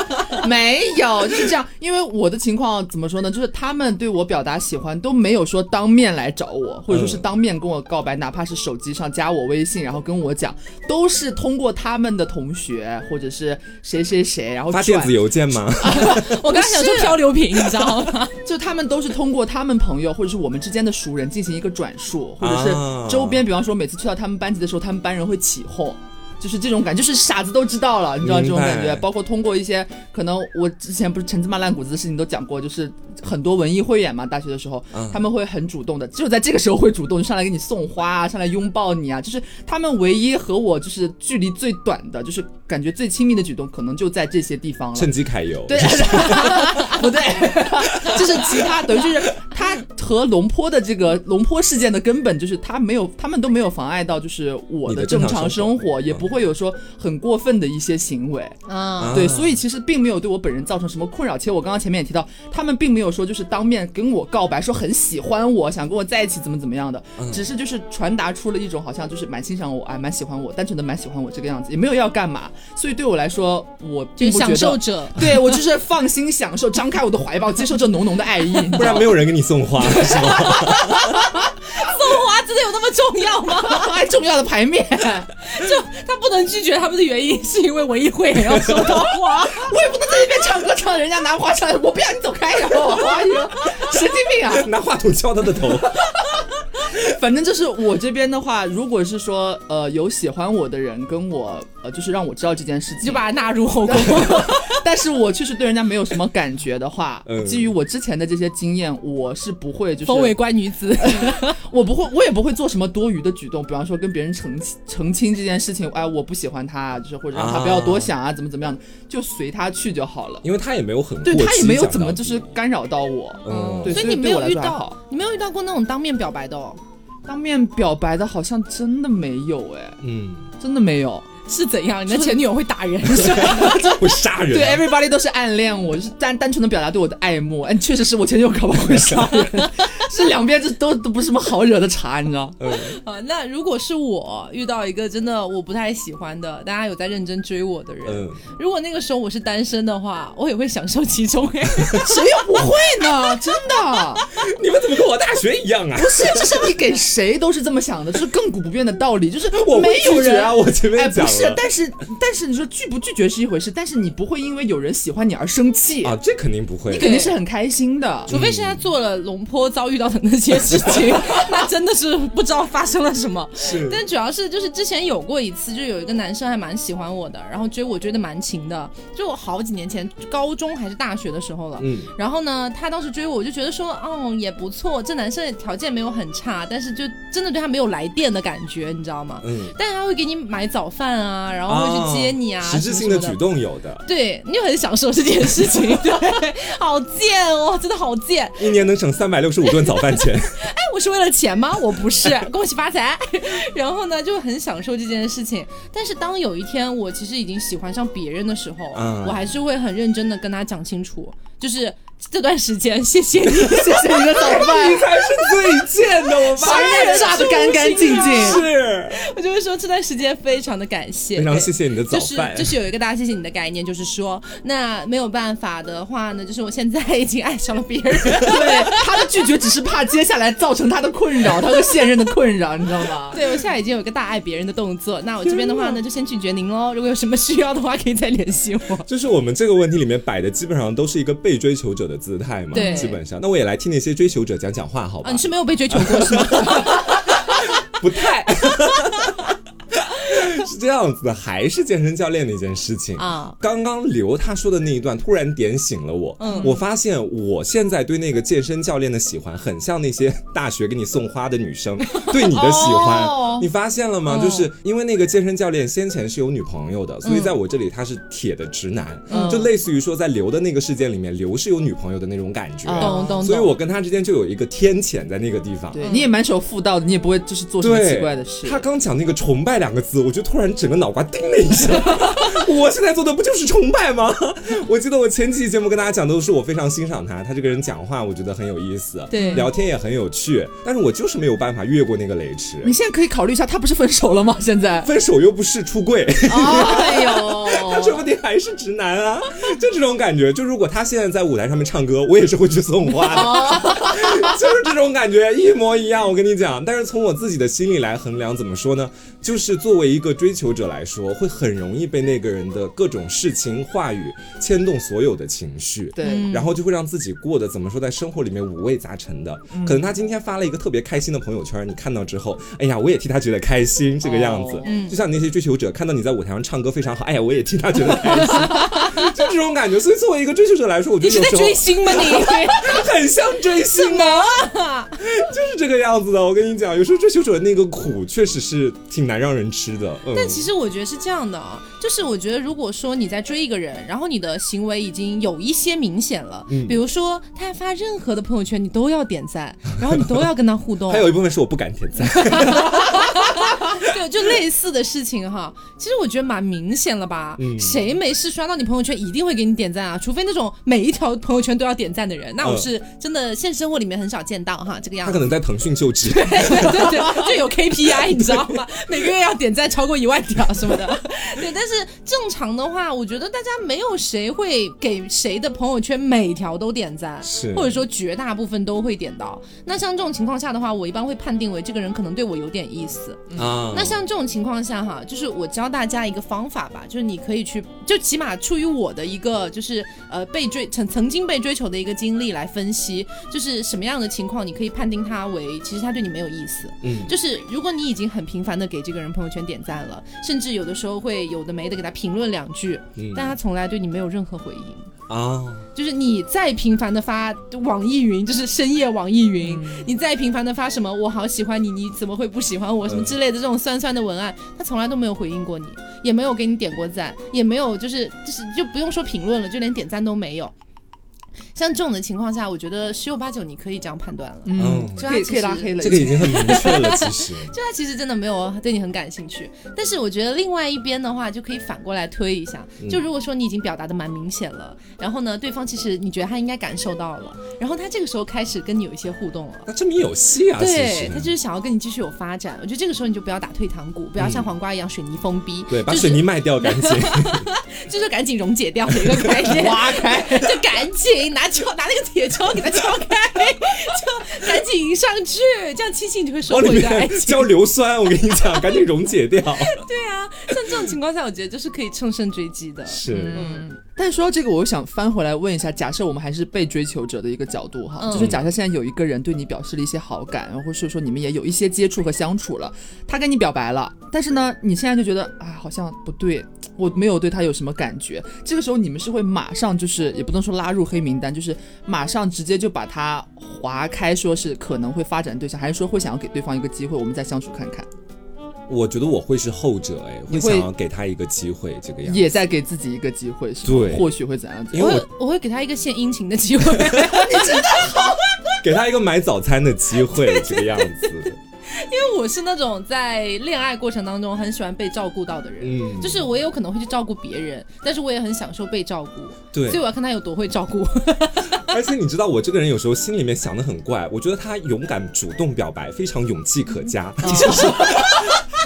爱，没有，就是这样。因为我的情况怎么说呢？就是他们对我表达喜欢都没有说当面来找我，或者说是嗯当面跟我告白，哪怕是手机上加我微信，然后跟我讲，都是通过他们的同学或者是谁谁谁，然后发电子邮件吗？我刚才想说漂流瓶，你知道吗？就他们都是通过他们朋友或者是我们之间的熟人进行一个转述，或者是啊周边，比方说每次去到他们班级的时候，他们班人会起哄。就是这种感觉，就是傻子都知道了，你知道这种感觉。包括通过一些可能我之前不是陈芝麻烂谷子的事情都讲过，就是很多文艺汇演嘛，大学的时候、嗯他们会很主动的，只有在这个时候会主动，上来给你送花啊，上来拥抱你啊，就是他们唯一和我就是距离最短的，就是感觉最亲密的举动，可能就在这些地方了。趁机揩油。对，不对，就是其他等于就是他和龙坡的这个龙坡事件的根本就是他没有，他们都没有妨碍到就是我的正正常常生活，也不会有说很过分的一些行为。啊，对，啊所以其实并没有对我本人造成什么困扰。其实我刚刚前面也提到，他们并没有说就是当面跟我告白，说很喜欢我，想跟我在一起，怎么怎么样的，嗯只是就是传达出了一种好像就是蛮欣赏我，哎，蛮喜欢我，单纯的蛮喜欢我这个样子，也没有要干嘛。所以对我来说，我就是并不觉得享受者。对我就是放心享受，张开我的怀抱，接受这浓浓的爱意。不然没有人给你送花，是吗？送花真的有那么重要吗？有重要的牌面，就他不能拒绝他们的原因，是因为文艺汇也要收到花。我也不能在那边唱歌唱，人家拿花上来，我不要你走开，然后哎呦，神经病啊！拿话筒敲他的头。反正就是我这边的话，如果是说呃有喜欢我的人跟我呃就是让我知道这件事情，就把它纳入后宫。但是我确实对人家没有什么感觉的话，嗯基于我之前的这些经验，我是不会就是封为乖女子，我不会，我也不会做什么多余的举动，比方说跟别人澄清澄清这件事情，哎，我不喜欢他，就是或者让他不要多想啊，怎么怎么样的，就随他去就好了。因为他也没有很对他也没有怎么就是干扰到我，嗯对，所以你没有遇到你没有遇到过那种当面表白的哦？当面表白的好像真的没有，哎，嗯，真的没有。是怎样？你的前女友会打人是吧？会杀人。对，everybody 都是暗恋我，就是单单纯的表达对我的爱慕。嗯，确实是我前女友搞不好会杀人，是两边这都都不是什么好惹的茬，你知道？嗯，啊，那如果是我遇到一个真的我不太喜欢的，大家有在认真追我的人，嗯如果那个时候我是单身的话，我也会享受其中。哎，谁又不会呢？真的。你们怎么跟我大学一样啊？不是，这是你给谁都是这么想的，这是亘古不变的道理，就是我没有人啊！我前哎，面讲是，但是但是你说拒不拒绝是一回事，但是你不会因为有人喜欢你而生气，啊，这肯定不会你。肯定是很开心的。除非是他做了龙坡遭遇到的那些事情，那真的是不知道发生了什么。是但主要是就是之前有过一次，就有一个男生还蛮喜欢我的，然后追我追的蛮勤的，就我好几年前高中还是大学的时候了。嗯，然后呢，他当时追我，我就觉得说，哦，也不错，这男生的条件没有很差，但是就真的对他没有来电的感觉，你知道吗？嗯，但是他会给你买早饭啊，然后会去接你啊，实质性的举动有的，对你就很享受这件事情，对，好贱哦，真的好贱。一年能省三百六十五顿早饭钱。哎，我是为了钱吗？我不是，恭喜发财。然后呢，就很享受这件事情。但是当有一天我其实已经喜欢上别人的时候，嗯我还是会很认真的跟他讲清楚，就是这段时间谢谢你，谢谢你的早饭。你才是最贱的，我把发人家炸得干干净净。是我就会说这段时间非常的感谢，非常谢谢你的早就是饭。就是有一个大家谢谢你的概念，就是说，那没有办法的话呢，就是我现在已经爱上了别人，对，他的拒绝只是怕接下来造成他的困扰，他和现任的困扰，你知道吗？对我现在已经有一个大爱别人的动作，那我这边的话呢，就先拒绝您喽。如果有什么需要的话，可以再联系我。就是我们这个问题里面摆的基本上都是一个被追求者的姿态嘛，对基本上。那我也来替那些追求者讲讲话，好吧？啊，你是没有被追求过是吗？不太。是这样子的，还是健身教练那件事情啊。刚刚刘他说的那一段突然点醒了我，嗯我发现我现在对那个健身教练的喜欢，很像那些大学给你送花的女生 对你的喜欢。哦你发现了吗？嗯就是因为那个健身教练先前是有女朋友的，所以在我这里他是铁的直男，嗯就类似于说在刘的那个事件里面，刘是有女朋友的那种感觉。懂懂。所以我跟他之间就有一个天谴在那个地方。对，你也蛮守妇道的，你也不会就是做什么，奇怪的事。他刚讲那个崇拜两个字，我就突然整个脑瓜叮了一下。我现在做的不就是崇拜吗？我记得我前几期节目跟大家讲都是我非常欣赏他，他这个人讲话我觉得很有意思，对聊天也很有趣，但是我就是没有办法越过那个雷池。你现在可以考虑一下，他不是分手了吗？现在？分手又不是出柜，哎呦，他说不定还是直男啊，就这种感觉。就如果他现在在舞台上面唱歌，我也是会去送花的，就是这种感觉一模一样。我跟你讲，但是从我自己的心里来衡量，怎么说呢？就是作为一个追求者来说，会很容易被那个人的各种事情、话语牵动所有的情绪。对，嗯然后就会让自己过得怎么说，在生活里面五味杂陈的。可能他今天发了一个特别开心的朋友圈，你看到之后，哎呀，我也替他觉得开心，这个样子。哦嗯就像你那些追求者看到你在舞台上唱歌非常好，哎呀，我也替他觉得开心，就这种感觉。所以作为一个追求者来说，我觉你是在得有时候追星吗？你 很像追星啊，就是这个样子的。我跟你讲，有时候追求者的那个苦确实是挺难让人吃的。嗯，但其实我觉得是这样的啊，就是我觉得如果说你在追一个人，然后你的行为已经有一些明显了，嗯比如说他发任何的朋友圈，你都要点赞，然后你都要跟他互动，还有一部分是我不敢点赞。对，就类似的事情哈，其实我觉得蛮明显了吧？嗯谁没事刷到你朋友圈一定会给你点赞啊？除非那种每一条朋友圈都要点赞的人，那我是真的现实生活里面很少见到哈，这个样子。他可能在腾讯就职。对 对对，就有 KPI，你知道吗？每个月要点赞超过一万条什么的。对，但是正常的话，我觉得大家没有谁会给谁的朋友圈每条都点赞，是或者说绝大部分都会点到。那像这种情况下的话，我一般会判定为这个人可能对我有点意思。啊，那像这种情况下哈，就是我教大家一个方法吧，就是你可以去，就起码出于我的一个就是呃被追曾曾经被追求的一个经历来分析，就是什么样的的情况，你可以判定他为其实他对你没有意思。嗯，就是如果你已经很频繁的给这个人朋友圈点赞了，甚至有的时候会有的没的给他评论两句，嗯但他从来对你没有任何回应。啊，就是你再频繁的发网易云，就是深夜网易云，你再频繁的发什么我好喜欢你，你怎么会不喜欢我什么之类的这种酸酸的文案，他从来都没有回应过你，也没有给你点过赞，也没有就是就是就不用说评论了，就连点赞都没有。像这种的情况下，我觉得十有八九你可以这样判断了。嗯，就他其实可以拉黑了，这个已经很明确了，其实。就他其实真的没有对你很感兴趣，但是我觉得另外一边的话，就可以反过来推一下。嗯就如果说你已经表达的蛮明显了，然后呢，对方其实你觉得他应该感受到了，然后他这个时候开始跟你有一些互动了。那证明有戏啊，对他就是想要跟你继续有发展，我觉得这个时候你就不要打退堂鼓，不要像嗯黄瓜一样水泥封闭，对，把就是水泥卖掉赶紧。就是赶紧溶解掉的一个概念，挖开，就赶紧拿锹拿那个铁锹给它敲开，就赶紧上去，这样亲戚你就会收往里获一个爱情。面浇硫酸，我跟你讲，赶紧溶解掉。对啊，像这种情况下，我觉得就是可以乘胜追击的。是，嗯，但是说到这个，我又想翻回来问一下，假设我们还是被追求者的一个角度哈，嗯就是假设现在有一个人对你表示了一些好感，然后或是说你们也有一些接触和相处了，他跟你表白了，但是呢，你现在就觉得哎，好像不对，我没有对他有什么感觉，这个时候你们是会马上就是也不能说拉入黑名单，就是马上直接就把他划开，说是可能会发展对象，还是说会想要给对方一个机会，我们再相处看看，我觉得我会是后者，哎，会会想要给他一个机会，这个样子。也在给自己一个机会，是吧对或许会怎样怎样。我因为会我会给他一个献殷勤的机会，给他一个买早餐的机会，这个样子。因为我是那种在恋爱过程当中很喜欢被照顾到的人。嗯，就是我也有可能会去照顾别人，但是我也很享受被照顾，对所以。我要看他有多会照顾。而且你知道，我这个人有时候心里面想的很怪，我觉得他勇敢主动表白，非常勇气可嘉，就是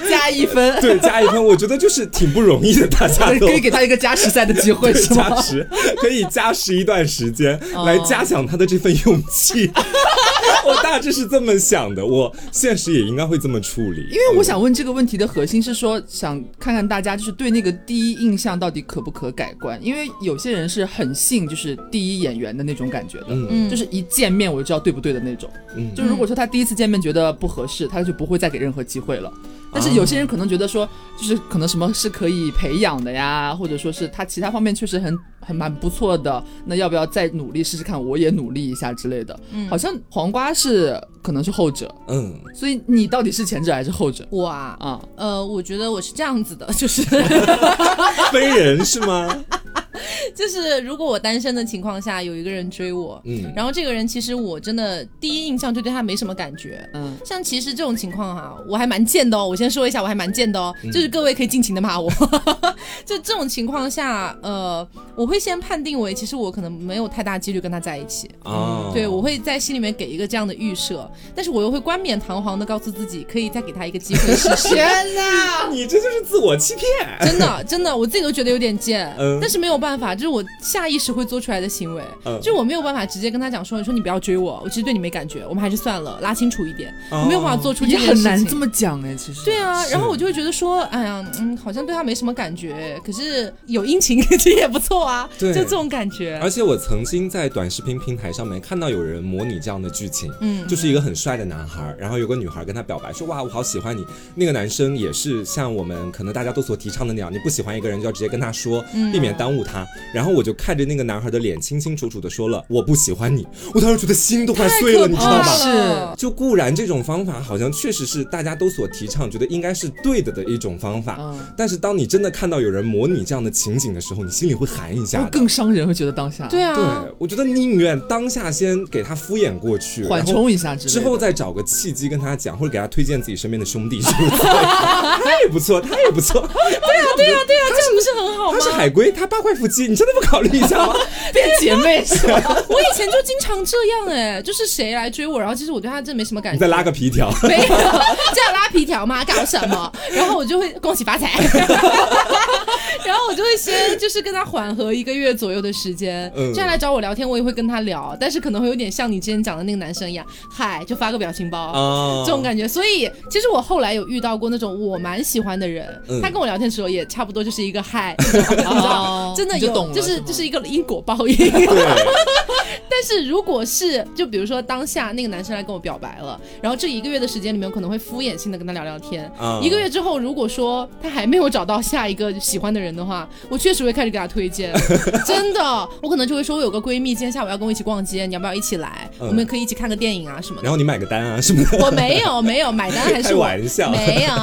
加一分，对加一分，我觉得就是挺不容易的，大家都可以给他一个加时赛的机会，是吗？加时，可以加时一段时间哦来加强他的这份勇气。我大致是这么想的，我现实也应该会这么处理。因为我想问这个问题的核心是说，想看看大家就是对那个第一印象到底可不可改观。因为有些人是很信就是第一眼缘的那种感觉的，嗯嗯，就是一见面我就知道对不对的那种。嗯，就如果说他第一次见面觉得不合适，他就不会再给任何机会了。但是有些人可能觉得说，就是可能什么是可以培养的呀，或者说是他其他方面确实很很蛮不错的，那要不要再努力试试看？我也努力一下之类的。嗯好像黄瓜是可能是后者，嗯，所以你到底是前者还是后者我啊，啊？呃，我觉得我是这样子的，就是 非人是吗？就是如果我单身的情况下有一个人追我，嗯，然后这个人其实我真的第一印象就对他没什么感觉。嗯，像其实这种情况哈、我还蛮贱的哦。我先说一下，我还蛮贱的哦，就是各位可以尽情的骂我。就这种情况下，呃，我会先判定为其实我可能没有太大几率跟他在一起。哦，对，我会在心里面给一个这样的预设，但是我又会冠冕堂皇的告诉自己，可以再给他一个机会试试。天哪！你这就是自我欺骗。真的，真的，我自己都觉得有点贱，嗯。但是没有办法，这是我下意识会做出来的行为，嗯。就是我没有办法直接跟他讲说，你说你不要追我，我其实对你没感觉，我们还是算了，拉清楚一点，哦。我没有办法做出这也件事情。很难这么讲哎，其实。对啊，然后我就会觉得说，哎呀，嗯，好像对他没什么感觉，可是有殷勤 其实也不错啊，对。就这种感觉。而且我曾经在短视频平台上面看到有人模拟这样的剧情，嗯就是一个很帅的男孩，然后有个女孩跟他表白说哇我好喜欢你，那个男生也是像我们可能大家都所提倡的那样，你不喜欢一个人就要直接跟他说，嗯。避免耽误他。然后我就看着那个男孩的脸，清清楚楚的说了我不喜欢你，我当时觉得心都快碎了，你知道吗？是就固然这种方法好像确实是大家都所提倡，觉得应该是对的的一种方法，嗯，但是当你真的看到有人模拟这样的情景的时候，你心里会寒一下会的。更伤人，会觉得当下对啊，对，我觉得宁愿当下先给他敷衍过去，缓冲一下之后再找个契机跟他讲，或者给他推荐自己身边的兄弟，是不是？他也不错，他也不错，对啊，对啊，对啊这样不是很好吗他？是海龟，他八块腹肌，你真的不考虑一下吗？变姐妹是吧？我以前就经常这样哎、就是谁来追我，然后其实我对他真没什么感觉。你再拉个皮条，没有，这样拉皮条吗？搞什么？然后我就会恭喜发财，然后我就会先就是跟他缓和一个月左右的时间，嗯。这样来找我聊天，我也会跟他聊，但是可能会有点像你之前讲的那个男生一样，嗨，就发个表情包。哦。这种感觉，所以其实我后来有遇到过那种我蛮喜欢的人，嗯。他跟我聊天的时候也差不多就是一个嗨，你知道哦真的有，就就是就是一个因果报应。对，但但是如果是就比如说当下那个男生来跟我表白了，然后这一个月的时间里面，我可能会敷衍性的跟他聊聊天。啊一个月之后，如果说他还没有找到下一个喜欢的人的话，我确实会开始给他推荐。真的，我可能就会说，我有个闺蜜今天下午要跟我一起逛街，你要不要一起来？嗯我们可以一起看个电影啊什么的然。后你买个单啊什么的。我没有没有买单还是开玩笑没有，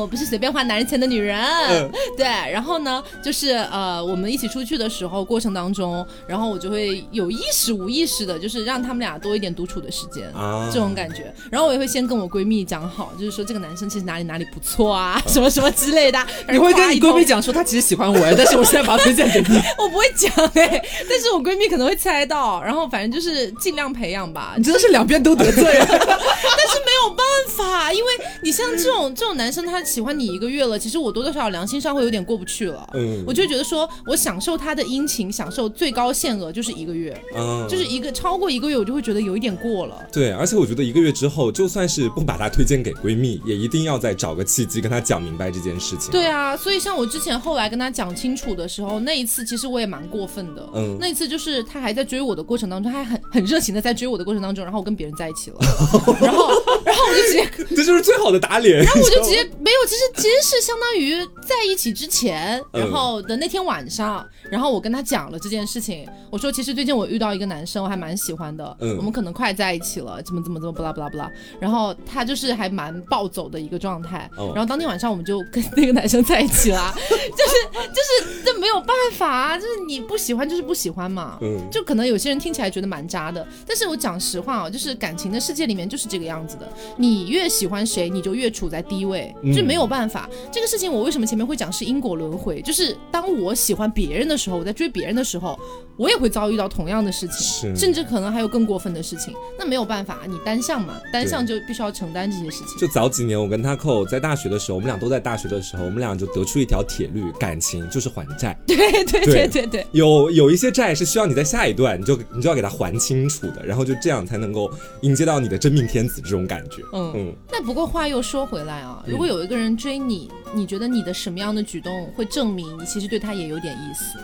我不是随便花男人钱的女人。嗯对，然后呢，就是呃，我们一起出去的时候，过程当中，然后我就会有意识无意识的，就是让他们俩多一点独处的时间。啊这种感觉，然后我也会先跟我闺蜜讲好，就是说这个男生其实哪里哪里不错啊，什么什么之类的。你会跟你闺蜜讲？说他其实喜欢我，但是我现在把他推荐给你，我不会讲哎、但是我闺蜜可能会猜到，然后反正就是尽量培养吧。你真的是两边都得罪啊！但是没有办法，因为你像这种这种男生，他喜欢你一个月了，其实我多多少少良心上会有点过不去了。嗯我就觉得说我享受他的殷勤，享受最高限额就是一个月，嗯就是一个超过一个月，我就会觉得有一点过了。对，而且我觉得一个月之后，就算是不把她推荐给闺蜜，也一定要再找个契机跟她讲明白这件事情。对啊，所以像我之前后来跟他讲清楚的时候，那一次其实我也蛮过分的。嗯那一次就是他还在追我的过程当中，他还很很热情的在追我的过程当中，然后我跟别人在一起了，然后然后我就直接 这就是最好的打脸。然后我就直接没有，其实其实是相当于在一起之前，嗯然后的那天晚上，然后我跟他讲了这件事情，我说其实最近我遇到一个男生，我还蛮喜欢的，嗯。我们可能快在一起了，怎么怎么怎么不啦不啦不啦，然后他就是还蛮暴走的一个状态，哦。然后当天晚上我们就跟那个男生在一起啦，就是就是这没有办法啊，就是你不喜欢就是不喜欢嘛，嗯。就可能有些人听起来觉得蛮渣的，但是我讲实话啊，就是感情的世界里面就是这个样子的，你越喜欢谁，你就越处在低位，嗯就没有办法。这个事情我为什么前面会讲是因果轮回，就是当我喜欢别人的时候，我在追别人的时候，我也会遭遇到同样的事情，是甚至可能还有更过分的事情。那没有办法，你单向嘛，单向就必须要承担这些事情。就早几年，我跟他扣在大学的时候，我们俩都在大学的时候，我们俩就得出一条铁律：感情就是还债。对对对对对对。有有一些债是需要你在下一段，你就你就要给他还清楚的，然后就这样才能够迎接到你的真命天子这种感觉。嗯嗯，那不过话又说回来啊，如果有一个人追你，你觉得你的什么样的举动会证明你其实对他也有点意思？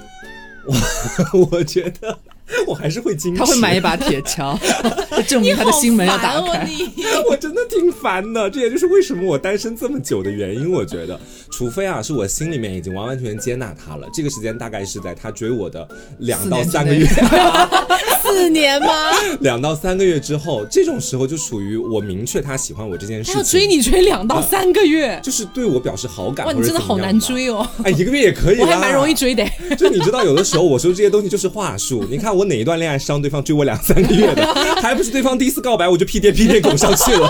我 我觉得 我还是会矜持，他会买一把铁锹，证明他的心门要打开。我真的挺烦的，这也就是为什么我单身这么久的原因。我觉得，除非啊是我心里面已经完完全全接纳他了，这个时间大概是在他追我的两到三个月，四年吗？两到三个月之后，这种时候就属于我明确他喜欢我这件事情，他要追你追两到三个月，就是对我表示好感。哇，你真的好。难追哦！哎，一个月也可以啦，我还蛮容易追的。就你知道，有的时候我说这些东西就是话术。你看我哪一段恋爱是让对方追我两三个月的，还不是对方第一次告白我就屁颠屁颠拱上去了，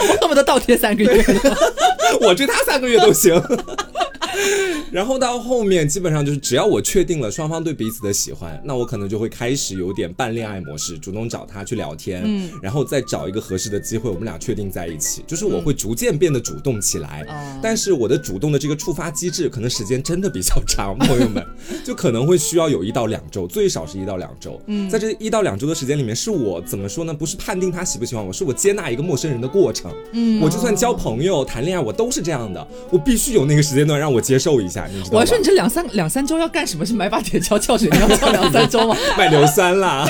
我恨不得倒贴三个月。我追他三个月都行。然后到后面基本上就是，只要我确定了双方对彼此的喜欢，那我可能就会开始有点半恋爱模式，主动找他去聊天，嗯，然后再找一个合适的机会，我们俩确定在一起。就是我会逐渐变得主动起来，哦但是我的主动的这个触发机制，可能时间真的比较长，朋友们，就可能会需要有一到两周，最少是一到两周。嗯，在这一到两周的时间里面，是我怎么说呢？不是判定他喜不喜欢我，是我接纳一个陌生人的过程。嗯，我就算交朋友、谈恋爱，我都是这样的，我必须有那个时间段让我接受一下，你知道吗？我还说你这两三两三周要干什么？是买把铁锹撬水要撬两三周吗？卖硫酸啦，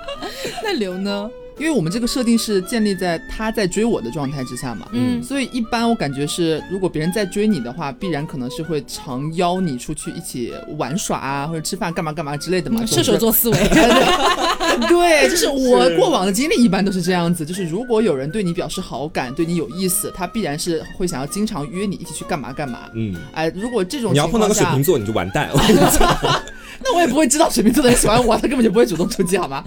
那硫呢？因为我们这个设定是建立在他在追我的状态之下嘛，嗯所以一般我感觉是，如果别人在追你的话，必然可能是会常邀你出去一起玩耍啊，或者吃饭干嘛干嘛之类的嘛。射手座思维，对，就是 我过往的经历一般都是这样子，就是如果有人对你表示好感，对你有意思，他必然是会想要经常约你一起去干嘛干嘛。嗯，哎，如果这种你要碰到个水情况下瓶座，你就完蛋。那我也不会知道水瓶座的人喜欢我，他根本就不会主动出击，好吗？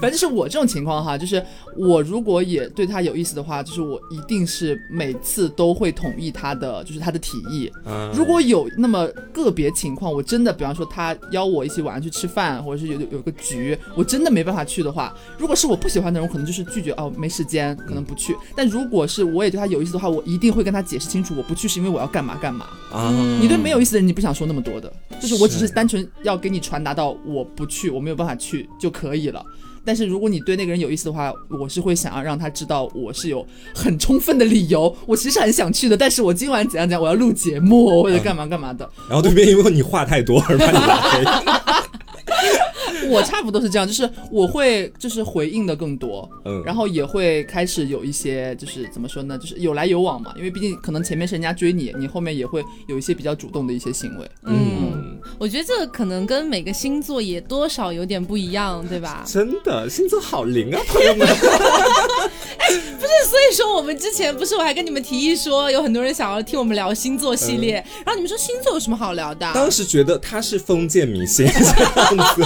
反正就是我这种情况哈，就是我如果也对他有意思的话，就是我一定是每次都会同意他的，就是他的提议。啊如果有那么个别情况，我真的，比方说他邀我一起晚上去吃饭，或者是有有个局，我真的没办法去的话，如果是我不喜欢的人，我可能就是拒绝哦，没时间，可能不去。但如果是我也对他有意思的话，我一定会跟他解释清楚，我不去是因为我要干嘛干嘛。啊，你对没有意思的人，你不想说那么多的，就是我只是是单纯要给你传达到我不去，我没有办法去就可以了。但是如果你对那个人有意思的话，我是会想要让他知道我是有很充分的理由，我其实很想去的，但是我今晚怎样怎样，我要录节目或者干嘛干嘛的。然后对面因为你话太多而把你拉黑。我差不多是这样，就是我会就是回应的更多，嗯然后也会开始有一些就是怎么说呢，就是有来有往嘛，因为毕竟可能前面是人家追你，你后面也会有一些比较主动的一些行为。嗯，我觉得这个可能跟每个星座也多少有点不一样，对吧？真的星座好灵啊，朋友们。哎，不是所以说我们之前不是我还跟你们提议说，有很多人想要听我们聊星座系列，然后你们说星座有什么好聊的？当时觉得他是封建迷信这样子。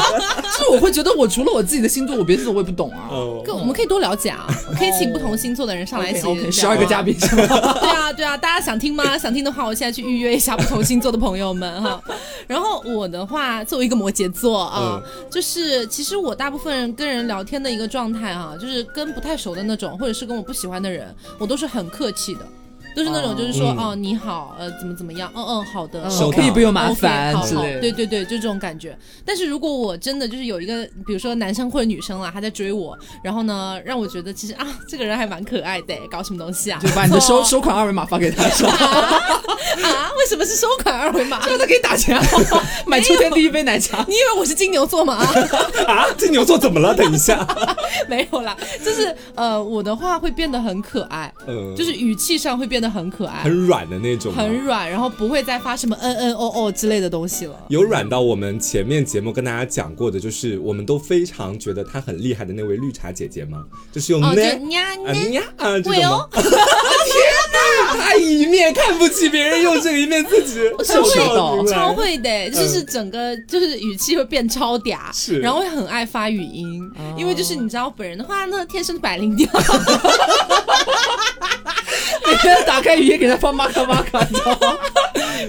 就是我会觉得我除了我自己的星座，我别的星座我也不懂啊。哦可我们可以多了解啊，可以请不同星座的人上来一起十二个嘉宾是吗？对啊，对啊，大家想听吗？想听的话，我现在去预约一下不同星座的朋友们哈。然后我的话，作为一个摩羯座啊，就是其实我大部分跟人聊天的一个状态哈，就是跟不太熟的那种，或者是跟我不喜欢的人，我都是很客气的。都是那种，就是说，嗯哦，你好，呃，怎么怎么样，嗯嗯，好的，收到可以不用麻烦。对对对，就这种感觉。但是如果我真的就是有一个，比如说男生或者女生啦，他在追我，然后呢，让我觉得其实啊，这个人还蛮可爱的，搞什么东西啊？就把你的收错收款二维码发给他，什么是收款二维码？让他可以打钱啊，买秋天第一杯奶茶。你以为我是金牛座吗？啊，金牛座怎么了？等一下，没有啦，就是呃，我的话会变得很可爱，嗯，就是语气上会变得很可爱，很软的那种，很软，然后不会再发什么嗯嗯哦哦之类的东西了。有软到我们前面节目跟大家讲过的，就是我们都非常觉得她很厉害的那位绿茶姐姐吗？就是用哦，就呢呀啊呢，呀啊这会种吗哦？，她一面看不起别人用这个，一面自己超会超会的，就是整个就是语气会变超嗲，是。然后会很爱发语音，哦因为就是你知道本人的话呢，天生百灵调，每天打开语音给他放马卡马卡，你知道吗？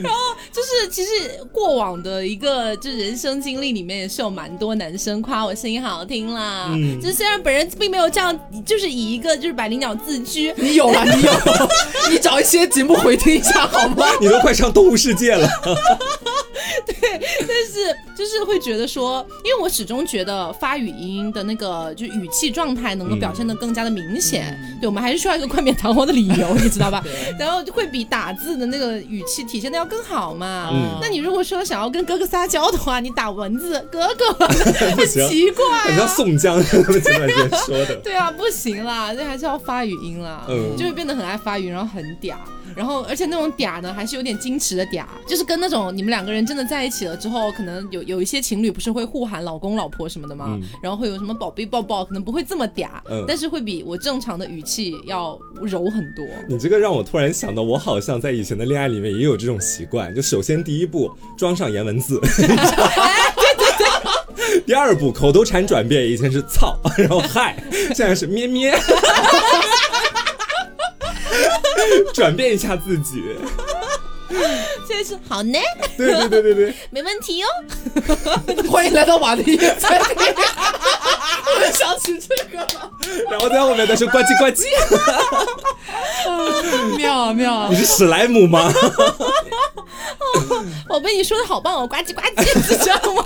然后就是其实过往的一个就人生经历里面也是有蛮多男生夸我声音好听啦，嗯。就虽然本人并没有这样，就是以一个就是百灵鸟自居，你有了，你有，你找一些节目回听一下好吗？你都快上动物世界了，对但是就是会觉得说，因为我始终觉得发语音的那个就语气状态能够表现的更加的明显，对我们还是需要一个冠冕堂皇的理由，你知道吧？然后就会比打字的那个语气体现的要更好嘛。嗯那你如果说想要跟哥哥撒娇的话，你打文字哥哥 很奇怪、啊，很像宋江 他们前段时间说的。对啊，不行啦，这还是要发语音啦，嗯就会变得很爱发语，然后很嗲，然后而且那种嗲呢，还是有点矜持的嗲，就是跟那种你们两个人真的在一起了之后，可能有有一些情侣不是会互喊老公老婆什么的吗？嗯然后会有什么宝贝抱抱，可能不会这么嗲，嗯但是会比我正常的语气要柔很多。你这个让我突然想到，我好像在以前的恋爱里面也有这种习惯，就首先第一步装上颜文字，第二步口头禅转变，以前是操，然后嗨，现在是咩咩，转变一下自己，现在是好呢，对对对对对，没问题哦。欢迎来到瓦的想起这个了，然后在后面再说呱唧呱唧，妙啊妙啊你！是史莱姆吗？宝贝，你说的好棒哦，呱唧呱唧，是这样吗？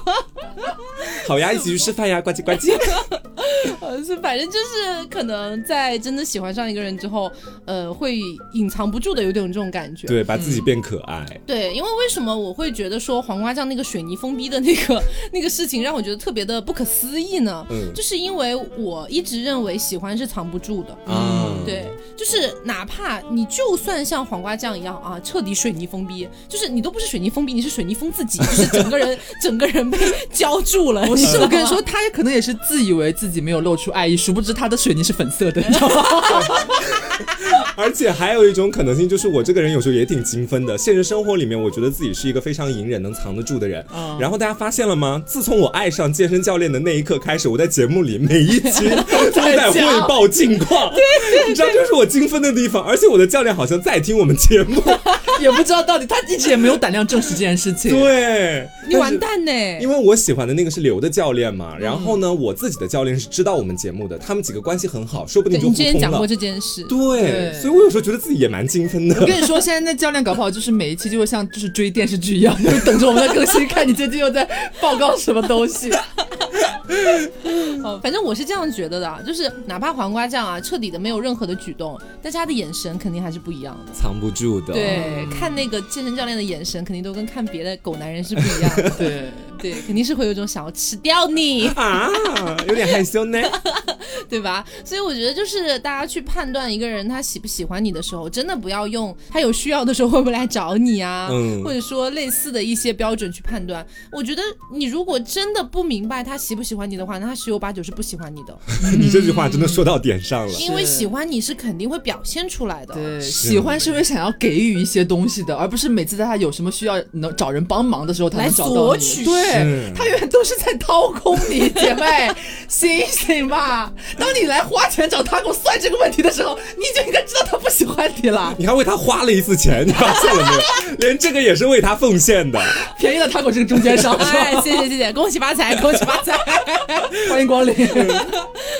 好呀，一起去吃饭呀，呱唧呱唧。呃，是反正就是可能在真的喜欢上一个人之后，呃，会隐藏不住的有点这种感觉。对，把自己变可爱。对，因为为什么我会觉得说黄瓜酱那个水泥封逼的那个 那个事情让我觉得特别的不可思议呢？嗯就是因为我一直认为喜欢是藏不住的。嗯，对，就是哪怕你就算像黄瓜酱一样啊，彻底水泥封闭，就是你都不是水泥封闭，你是水泥封自己，就是整个人整个人被浇住了。不是，我跟你说，他也可能也是自以为自己没有露出爱意，殊不知他的水泥是粉色的，你知道吗？而且还有一种可能性，就是我这个人有时候也挺精分的。现实生活里面，我觉得自己是一个非常隐忍、能藏得住的人。嗯然后大家发现了吗？自从我爱上健身教练的那一刻开始，我在节目里每一期 都在汇报近况。对，你知道这是我精分的地方。而且我的教练好像在听我们节目。也不知道到底他一直也没有胆量证实这件事情。对，你完蛋呢！因为我喜欢的那个是刘的教练嘛，然后呢，我自己的教练是知道我们节目的，他们几个关系很好，说不定就对你之前讲过。这件事，对，对所以我有时候觉得自己也蛮精分的我。跟你说，现在那教练搞不好就是每一期就会像就是追电视剧一样，就等着我们的更新，看你最近又在报告什么东西。哦，反正我是这样觉得的啊，就是哪怕黄瓜酱啊彻底的没有任何的举动，但是他的眼神肯定还是不一样的。藏不住的。对，看那个健身教练的眼神，肯定都跟看别的狗男人是不一样的。对，对，肯定是会有一种想要吃掉你，啊，有点害羞呢。对吧？所以我觉得就是大家去判断一个人他喜不喜欢你的时候，真的不要用他有需要的时候会不会来找你啊，嗯或者说类似的一些标准去判断。我觉得你如果真的不明白他喜不喜欢你的话，那他十有八九是不喜欢你的，你这句话真的说到点上了。因为喜欢你是肯定会表现出来的。对，喜欢是会想要给予一些东西的，而不是每次在他有什么需要能找人帮忙的时候，他能来找到你。索取对是，他永远都是在掏空你，姐妹，醒醒吧！当你来花钱找他给我算这个问题的时候，你就应该知道他不喜欢你了。你还为他花了一次钱，你发现了没有？连这个也是为他奉献的。便宜了他给我这个中间商，哎，谢谢谢谢，恭喜发财，恭喜发财！欢迎光临。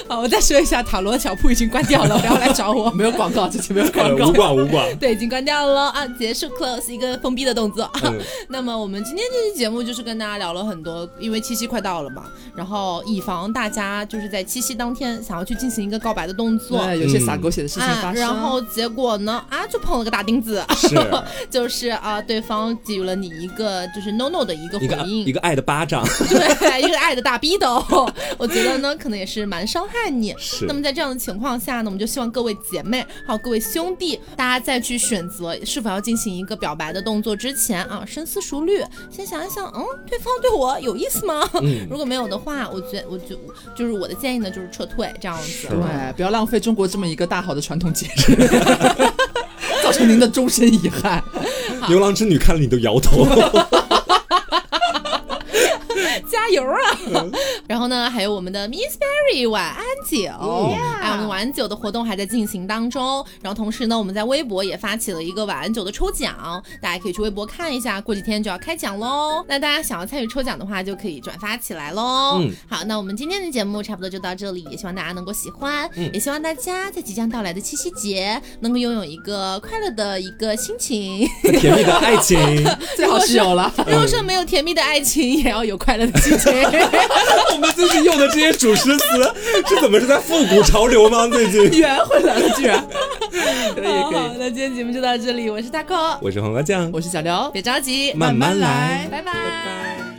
好，我再说一下，塔罗小铺已经关掉了，不要来找我。没有广告，这期没有广呃告无。广无广。对，已经关掉了啊，结束 close 一个封闭的动作。嗯那么我们今天这期节目就是跟大家聊了很多，因为七夕快到了嘛，然后以防大家就是在七夕当天想要去进行一个告白的动作。对，有些撒狗血的事情啊发，生。然后结果呢？啊，就碰了个大钉子，是 就是啊，对方给予了你一个就是 no no 的一个回一个应，一个爱的巴掌。对，一个爱的大逼斗，我觉得呢，可能也是蛮伤害你。是那么在这样的情况下呢，我们就希望各位姐妹还有各位兄弟，大家再去选择是否要进行一个表白的动作之前啊，深思熟虑，先想一想，嗯，对方对我有意思吗？嗯 如果没有的话，我觉我就就是我的建议呢，就是撤退这样子。对，不要浪费中国这么一个大好的传统节日，造成您的终身遗憾。牛郎织女看了你都摇头。加油啊！然后呢，还有我们的 Miss Berry 晚安酒，哎，我们晚安酒的活动还在进行当中。然后同时呢，我们在微博也发起了一个晚安酒的抽奖，大家可以去微博看一下，过几天就要开奖喽。那大家想要参与抽奖的话，就可以转发起来喽。嗯好，那我们今天的节目差不多就到这里，也希望大家能够喜欢，嗯也希望大家在即将到来的七夕节能够拥有一个快乐的一个心情。甜蜜的爱情，最好是有了。如果说没有甜蜜的爱情，也要有快乐的心情。我们最近用的这些主诗词 是怎么是在复古潮流吗？最近，圆回来了，居然。可以好好可以，那今天节目就到这里，我是大 o 我是黄瓜酱，我是小刘，别着急，慢慢来。拜拜。拜拜。